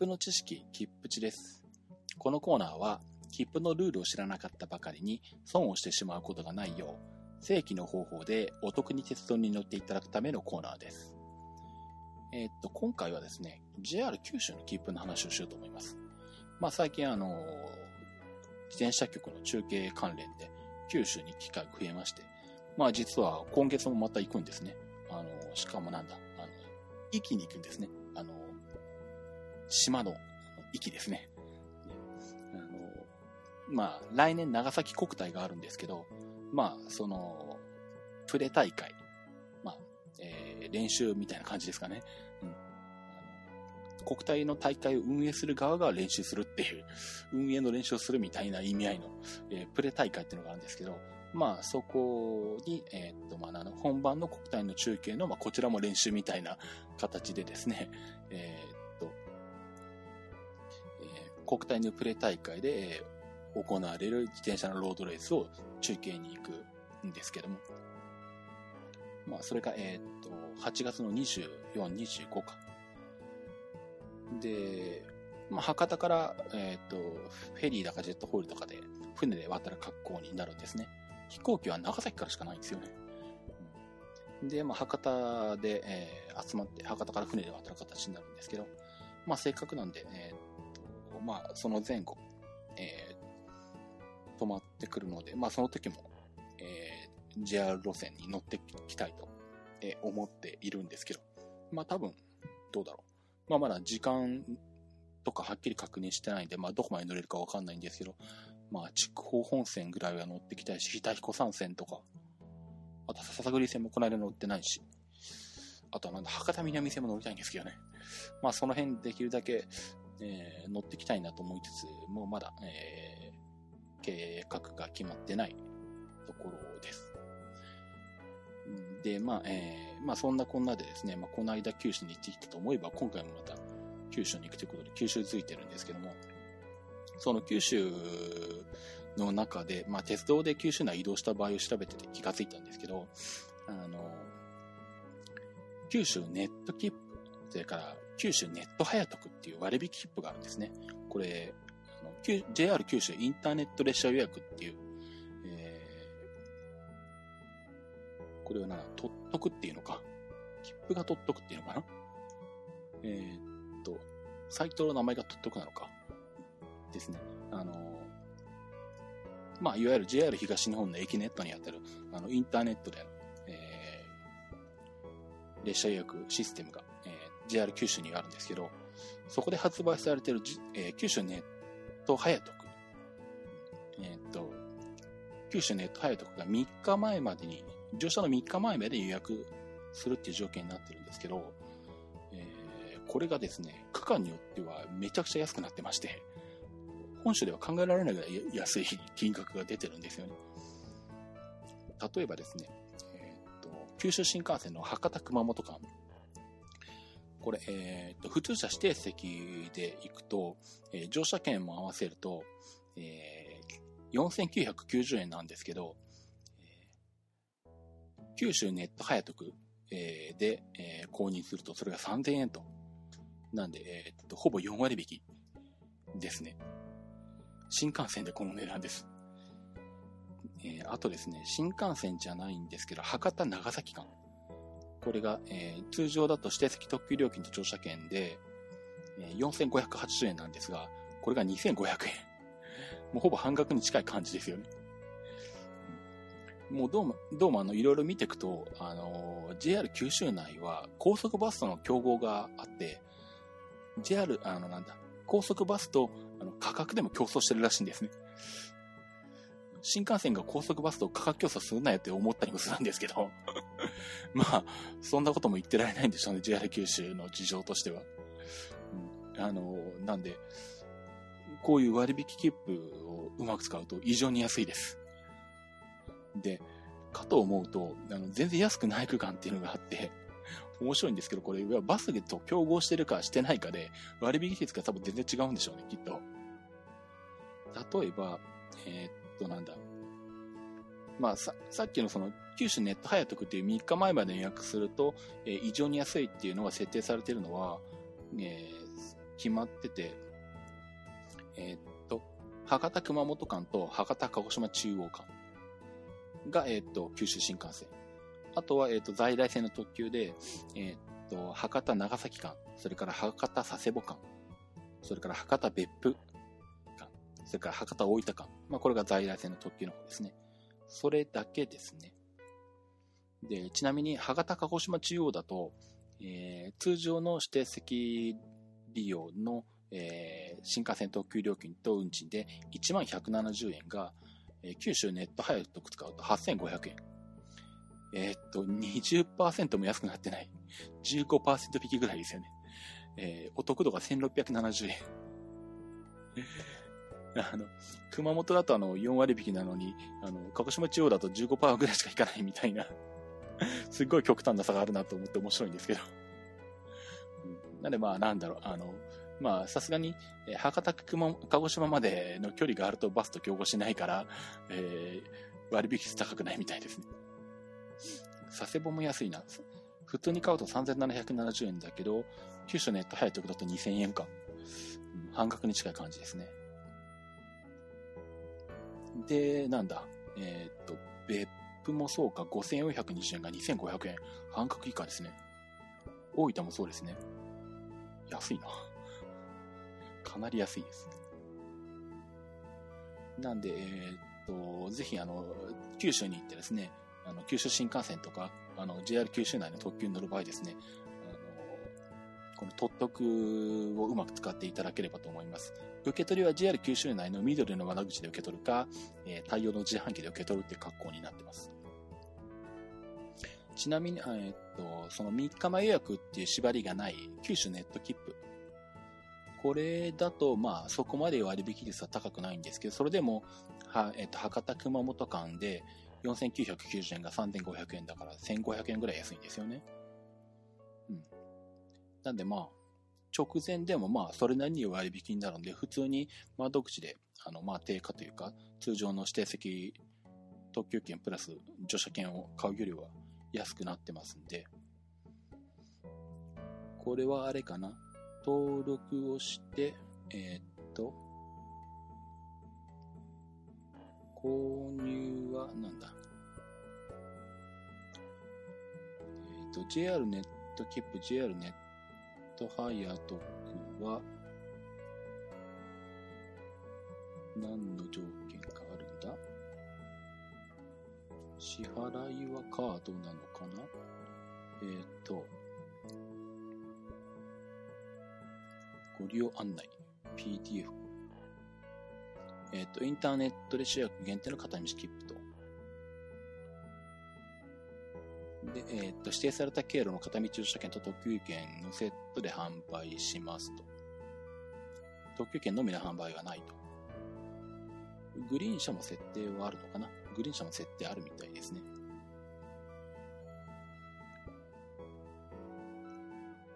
S1: の知識、切符値です。このコーナーは、切符のルールを知らなかったばかりに損をしてしまうことがないよう、正規の方法でお得に鉄道に乗っていただくためのコーナーです。えー、っと、今回はですね、JR 九州の切符の話をしようと思います。まあ最近あの、自転車局の中継関連で九州に機会が増えまして、まあ実は今月もまた行くんですね。あの、しかもなんだ、あの、壱岐に行くんですね。あの、島の域ですね。あの、まあ、来年長崎国体があるんですけど、まあ、その、プレ大会、まあ、えー、練習みたいな感じですかね。うん。国体の大会を運営する側が練習するっていう、運営の練習をするみたいな意味合いの、えー、プレ大会っていうのがあるんですけど、まあ、そこに、えー、っと、まあ、の本番の国体の中継の、まあ、こちらも練習みたいな形でですね、えー、国体のプレ大会で行われる自転車のロードレースを中継に行くんですけども、まあ、それが、えっ、と、8月の24、25か。で、まあ、博多から、えっ、と、フェリーだかジェットホールとかで船で渡る格好になるんですね。飛行機は長崎からしかないんですよね。で、まあ、博多で、えー、集まって、博多から船で渡る形になるんですけど、まあ、せっかくなんで、えー、まあ、その前後、え止まってくるので、まあその時も、えー、JR 路線に乗ってきたいと、え思っているんですけど、まあ多分、どうだろう。まあまだ時間とかはっきり確認してないんで、まあどこまで乗れるかわかんないんですけど、まあ筑豊本線ぐらいは乗ってきたいし、日田彦山線とか、あと笹栗線もこの間乗ってないし、あとはなんだ、博多南線も乗りたいんですけどね。まあその辺できるだけ、えー、乗ってきたいなと思いつつ、もうまだ、えー、計画が決まってないところです。で、まあ、えー、まあそんなこんなでですね、まあこの間九州に行ってきたと思えば、今回もまた九州に行くということで、九州ついてるんですけども、その九州の中で、まあ、鉄道で九州内移動した場合を調べてて気がついたんですけど、あの、九州ネット切符、それから九州ネット早得っていう割引切符があるんですね。これ、あの JR 九州インターネット列車予約っていう、えー、これはな、取っとくっていうのか。切符が取っとくっていうのかな。えー、と、サイトの名前が取っとくなのか。ですね。あの、まあ、いわゆる JR 東日本の駅ネットにあたる、あの、インターネットで、えー、列車予約システムが、JR 九州にあるんですけど、そこで発売されている、えー、九州ネット早得。えっ、と、九州ネット早得が3日前までに、乗車の3日前まで予約するっていう条件になってるんですけどえ、これがですね、区間によってはめちゃくちゃ安くなってまして、本州では考えられないぐらい安い金額が出てるんですよね。例えばですね、えー、っと、九州新幹線の博多熊本間。これ、えー、と、普通車指定席で行くと、えー、乗車券も合わせると、えー、4990円なんですけど、えー、九州ネット早得、えー、で、えー、購入するとそれが3000円と。なんで、えー、と、ほぼ4割引きですね。新幹線でこの値段です。えー、あとですね、新幹線じゃないんですけど、博多長崎間。これが、えー、通常だと指定席特急料金と乗車券で、えー、4580円なんですが、これが2500円。もうほぼ半額に近い感じですよね。もうどうも、どうもあの、いろいろ見ていくと、あの、JR 九州内は高速バスとの競合があって、JR、あの、なんだ、高速バスとあの価格でも競争してるらしいんですね。新幹線が高速バスと価格競争するなよって思ったりもするんですけどまあ、そんなことも言ってられないんでしょうね、JR 九州の事情としては。うん、あの、なんで、こういう割引切符をうまく使うと異常に安いです。で、かと思うと、あの全然安くない区間っていうのがあって、面白いんですけど、これ、バスと競合してるかしてないかで、割引率が多分全然違うんでしょうね、きっと。例えば、えー、っと、なんだ。まあ、さ、さっきのその、九州ネット早得っていう3日前まで予約すると、えー、異常に安いっていうのが設定されているのは、えー、決まってて、えー、っと、博多熊本間と博多鹿児島中央間が、えっと、九州新幹線。あとは、えっ、と、在来線の特急で、えっ、と、博多長崎間、それから博多佐世保間、それから博多別府間、それから博多大分間。まあ、これが在来線の特急の方ですね。それだけですね。で、ちなみに、博多鹿児島中央だと、えー、通常の指定席利用の、えー、新幹線特急料金と運賃で1万170円が、えー、九州ネット早く使うと8500円。えー、っと、20%も安くなってない。15%引きぐらいですよね。えー、お得度が1670円。あの、熊本だとあの、4割引きなのに、あの、鹿児島中央だと15%ぐらいしか引かないみたいな すっごい極端な差があるなと思って面白いんですけど。なんでまあ、なんだろう、あの、まあ、さすがに、博多熊、鹿児島までの距離があるとバスと競合しないから、えー、割引率高くないみたいですね。佐世保も安いな。普通に買うと3770円だけど、九州ネット早い時だと2000円か。半額に近い感じですね。で、なんだ。えー、っと、別府もそうか、5420円が2500円。半額以下ですね。大分もそうですね。安いな。かなり安いです。なんで、えー、っと、ぜひ、あの、九州に行ってですね、あの、九州新幹線とか、あの、JR 九州内の特急に乗る場合ですね、あの、この特特をうまく使っていただければと思います。受け取りは JR 九州内の緑の窓口で受け取るか、えー、対応の自販機で受け取るって格好になってます。ちなみに、え、っと、その3日前予約っていう縛りがない九州ネット切符。これだと、まあ、そこまで割引率は高くないんですけど、それでも、は、えっと、博多熊本間で4990円が3500円だから1500円ぐらい安いんですよね。うん。なんでまあ、直前でもまあ、それなりに割引になるんで、普通に窓口で、あの、まあ、定価というか、通常の指定席特急券プラス乗車券を買うよりは安くなってますんで、これはあれかな？登録をして、えー、っと、購入は、なんだ？えーっ、と、JR ネット切符、JR ネットハイヤー特は、何の条件支払いはカードなのかな？えっ、ー、と、ご利用案内、PDF。えっ、ー、と、インターネットで主役限定の片道切符と。で、えっ、ー、と、指定された経路の片道乗車券と特急券のセットで販売しますと。特急券のみの販売はないと。グリーン車も設定はあるのかな？グリーン車も設定あるみたいですね。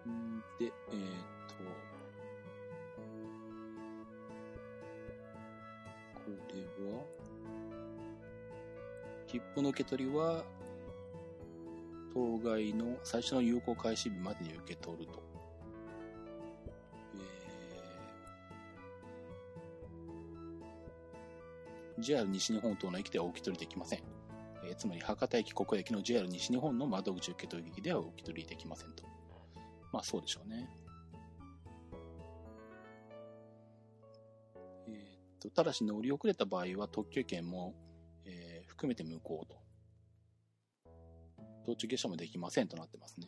S1: んで、えっ、と、これは、切符の受け取りは、当該の最初の有効開始日までに受け取ると。JR 西日本等の駅ではお受け取りできません。えー、つまり博多駅、国駅の JR 西日本の窓口受け取り駅ではお受け取りできませんと。まあそうでしょうね。えー、っと、ただし乗り遅れた場合は特急券も、えー、含めて無効と。途中下車もできませんとなってますね。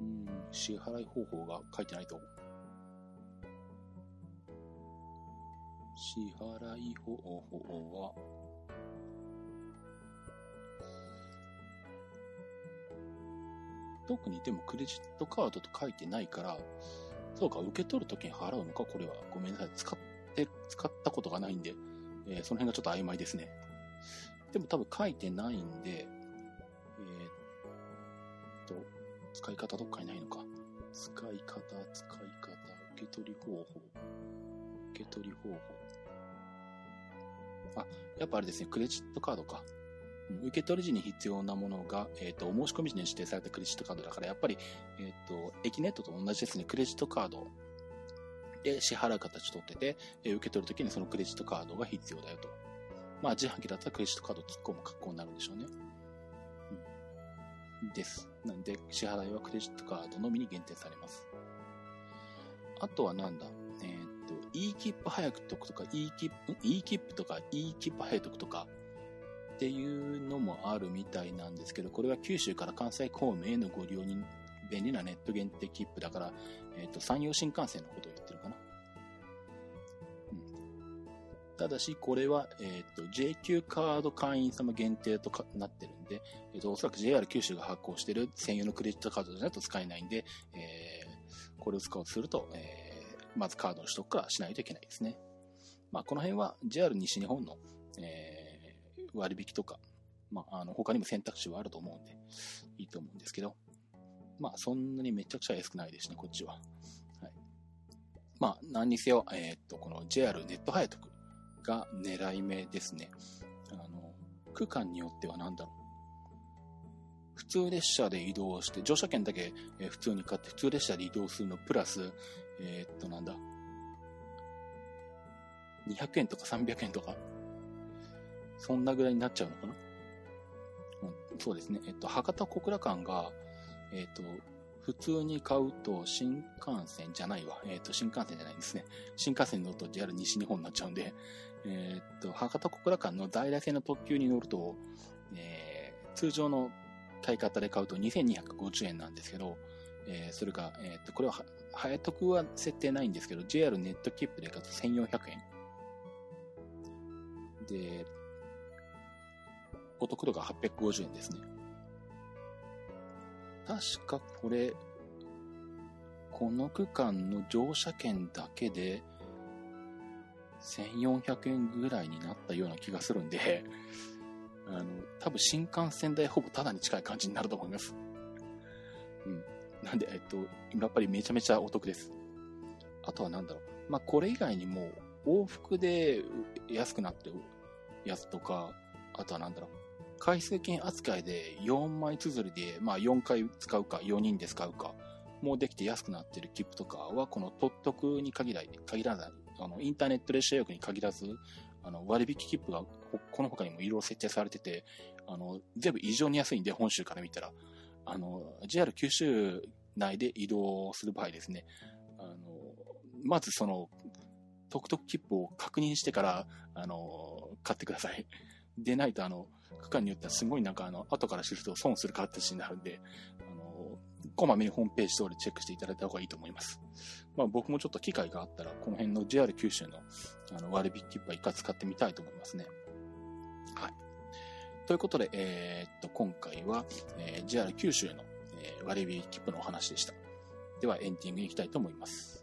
S1: うん、支払い方法が書いてないと支払い方法は、特にでもクレジットカードと書いてないから、そうか、受け取るときに払うのか、これは。ごめんなさい。使って、使ったことがないんで、えー、その辺がちょっと曖昧ですね。でも多分書いてないんで、えー、っと、使い方どっかにないのか。使い方、使い方、受け取り方法。受け取り方法。あ、やっぱあれですね、クレジットカードか。受け取り時に必要なものが、えっ、ー、と、お申し込み時に指定されたクレジットカードだから、やっぱり、えっ、ー、と、エキネットと同じですね、クレジットカードで支払う形取ってて、えー、受け取るときにそのクレジットカードが必要だよと。まあ、自販機だったらクレジットカード突っ込む格好になるんでしょうね。うん、です。なんで、支払いはクレジットカードのみに限定されます。あとはなんだ？えっ、と、e 切符早く解くとか、e 切符、e 切符とか、e 切符早く解くとか、っていうのもあるみたいなんですけど、これは九州から関西方面へのご利用に便利なネット限定切符だから、えっ、ー、と、山陽新幹線のことを言ってるかな。うん。ただし、これは、えっ、ー、と、JQ カード会員様限定とかなってるんで、えっ、ー、と、おそらく JR 九州が発行してる専用のクレジットカードじゃないと使えないんで、えー、これを使おうとすると、えーまずカードの取得からしないといけないですね。まあ、この辺は JR 西日本の、えー、割引とか、まあ、あの、他にも選択肢はあると思うんで、いいと思うんですけど、まあ、そんなにめちゃくちゃ安くないですね、こっちは。はい。まあ、何にせよ、えー、っと、この JR ネット配得が狙い目ですね。あの、区間によっては何だろう。普通列車で移動して、乗車券だけ普通に買って普通列車で移動するのプラス、えー、っと、なんだ。200円とか300円とか、そんなぐらいになっちゃうのかな、うん、そうですね。えっと、博多小倉間が、えっと、普通に買うと新幹線じゃないわ。えっ、ー、と、新幹線じゃないんですね。新幹線に乗ると JR 西日本になっちゃうんで、えっ、ー、と、博多小倉間の在来線の特急に乗ると、えー、通常の買い方で買うと2250円なんですけど、えー、それが、えっ、と、これは、早得は設定ないんですけど、JR ネット切符で買うと1400円。で、お得度が850円ですね。確かこれ、この区間の乗車券だけで、1400円ぐらいになったような気がするんで、あの、多分新幹線代ほぼタダに近い感じになると思います。うん。なんで、えっと、やっぱりめちゃめちゃお得です。あとはなんだろう。まあ、これ以外にも、往復で安くなってるやつとか、あとはなんだろう。回数券扱いで4枚綴りで、まあ4回使うか、4人で使うか、もうできて安くなってる切符とかは、この特得に限ら限らない、あの、インターネット列車予約に限らず、あの、割引切符が、この他にも色々設定されてて、あの、全部異常に安いんで、本州から見たら。あの、JR 九州内で移動する場合ですね、あの、まずその、特特切符を確認してから、あの、買ってください。でないと、あの、区間によってはすごいなんかあの、後から知ると損する形になるんで、あの、こまめにホームページ通りチェックしていただいた方がいいと思います。まあ僕もちょっと機会があったら、この辺の JR 九州のあの割引切符は一回使ってみたいと思いますね。はい。ということで、えー、っと、今回は、えー、JR 九州の、えー、割引切符のお話でした。ではエンディングに行きたいと思います。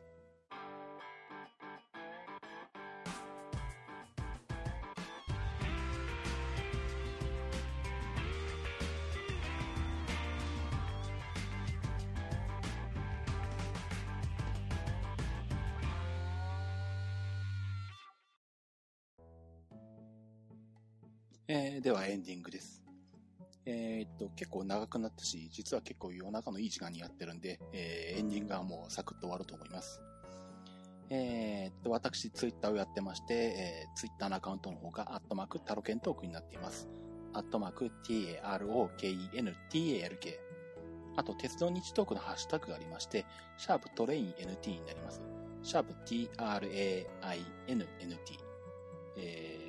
S1: ではエンディングです。えー、っと、結構長くなったし、実は結構夜中のいい時間にやってるんで、えー、エンディングはもうサクッと終わると思います。えー、っと、私、ツイッターをやってまして、えー、ツイッターのアカウントの方が、アットマークタロケントークになっています。アットマーク TAROKENTALK。あと、鉄道日トークのハッシュタグがありまして、シャープトレイン NT になります。シャープ TRAINNT。えー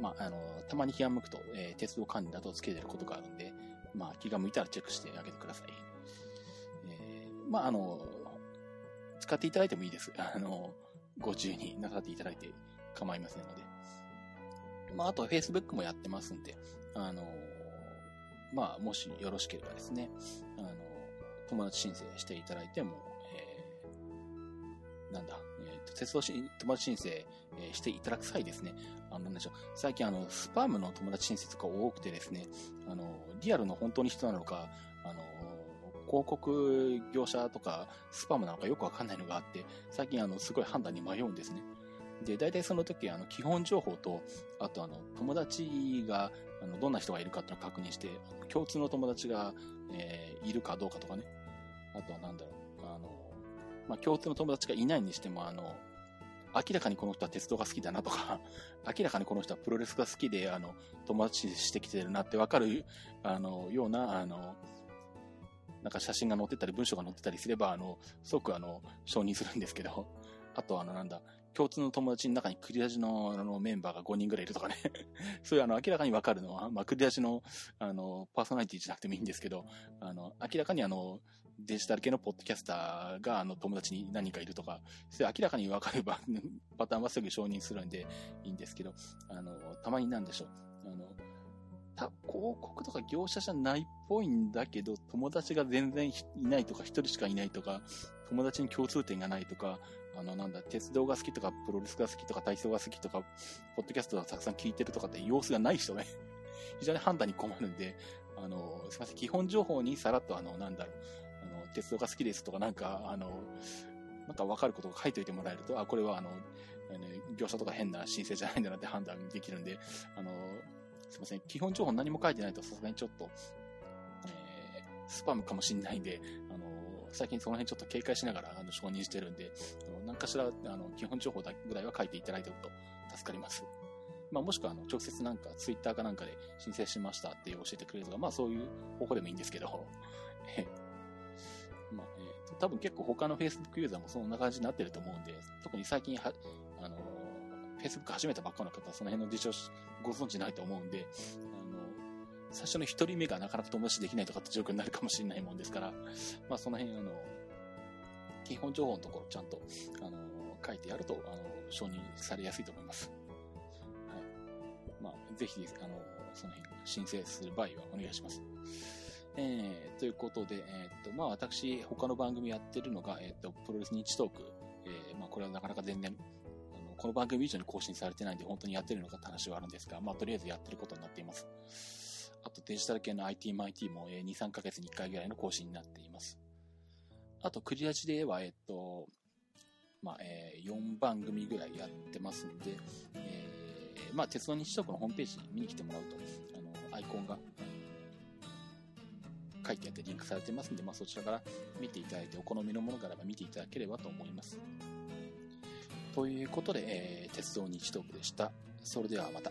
S1: まあ、あの、たまに気が向くと、えー、鉄道管理などをつけてることがあるんで、まあ、気が向いたらチェックしてあげてください。えー、まあ、あの、使っていただいてもいいです。あの、ご自由になさっていただいて構いませんので。まあ、あと Facebook もやってますんで、あの、まあ、もしよろしければですね、あの、友達申請していただいても、なんだ、えっ、ー、と、鉄道し友達申請、えー、していただく際ですね、あの、なんでしょう、最近あの、スパムの友達申請とか多くてですね、あの、リアルの本当に人なのか、あの、広告業者とか、スパムなのかよくわかんないのがあって、最近あの、すごい判断に迷うんですね。で、大体その時、あの、基本情報と、あとあの、友達が、あの、どんな人がいるかっていうのを確認して、共通の友達が、えー、いるかどうかとかね。あとはなんだろう、まあ、共通の友達がいないにしても、あの、明らかにこの人は鉄道が好きだなとか、明らかにこの人はプロレスが好きで、あの、友達してきてるなってわかる、あの、ような、あの、なんか写真が載ってたり文章が載ってたりすれば、あの、すごくあの、承認するんですけど、あとあの、なんだ、共通の友達の中にクリアジのあのメンバーが5人ぐらいいるとかね。そういうあの明らかにわかるのは、まあクリアジのあのパーソナリティじゃなくてもいいんですけど、あの明らかにあのデジタル系のポッドキャスターがあの友達に何かいるとか、それ明らかにわかればパターンはすぐ承認するんでいいんですけど、あの、たまになんでしょう。あの、た、広告とか業者じゃないっぽいんだけど、友達が全然いないとか、一人しかいないとか、友達に共通点がないとか、あの、なんだ、鉄道が好きとか、プロレスが好きとか、体操が好きとか、ポッドキャストがたくさん聞いてるとかって様子がない人ね。非常に判断に困るんで、あの、すいません、基本情報にさらっとあの、なんだろう、鉄道が好きですとか、なんか、あの、なんか分かることを書いといてもらえると、あ、これはあの、業者とか変な申請じゃないんだなって判断できるんで、あの、すいません、基本情報何も書いてないとさすがにちょっと、えー、スパムかもしんないんで、あの、最近その辺ちょっと警戒しながらあの承認してるんで、あの何かしらあの基本情報だぐらいは書いていただいておくと助かります。まあ、もしくはあの直接なんかツイッターかなんかで申請しましたって教えてくれるとか、まあそういう方法でもいいんですけど、え多分結構他の Facebook ユーザーもそんな感じになってると思うんで、特に最近は、あの、Facebook 始めたばっかの方はその辺の事情ご存知ないと思うんで、あの、最初の一人目がなかなか友達できないとかって状況になるかもしれないもんですから、まあその辺あの、基本情報のところちゃんと、あの、書いてやると、あの、承認されやすいと思います。はい。まあ、ぜひ、あの、その辺申請する場合はお願いします。えー、ということで、えー、っと、まあ私、他の番組やってるのが、えー、っと、プロレス日トーク。えー、まあこれはなかなか全然、あの、この番組以上に更新されてないんで、本当にやってるのかって話はあるんですが、まあとりあえずやってることになっています。あとデジタル系の IT マイ t も、えー、2、3ヶ月に1回ぐらいの更新になっています。あと、クリアチでは、えっと、まあ、えー、4番組ぐらいやってますんで、えー、まあ、鉄道日食のホームページに見に来てもらうと、あの、アイコンが、書いてあってリンクされてますんで、まあ、そちらから見ていただいて、お好みのものがあれば見ていただければと思います。ということで、えー、鉄道日トークでした。それではまた。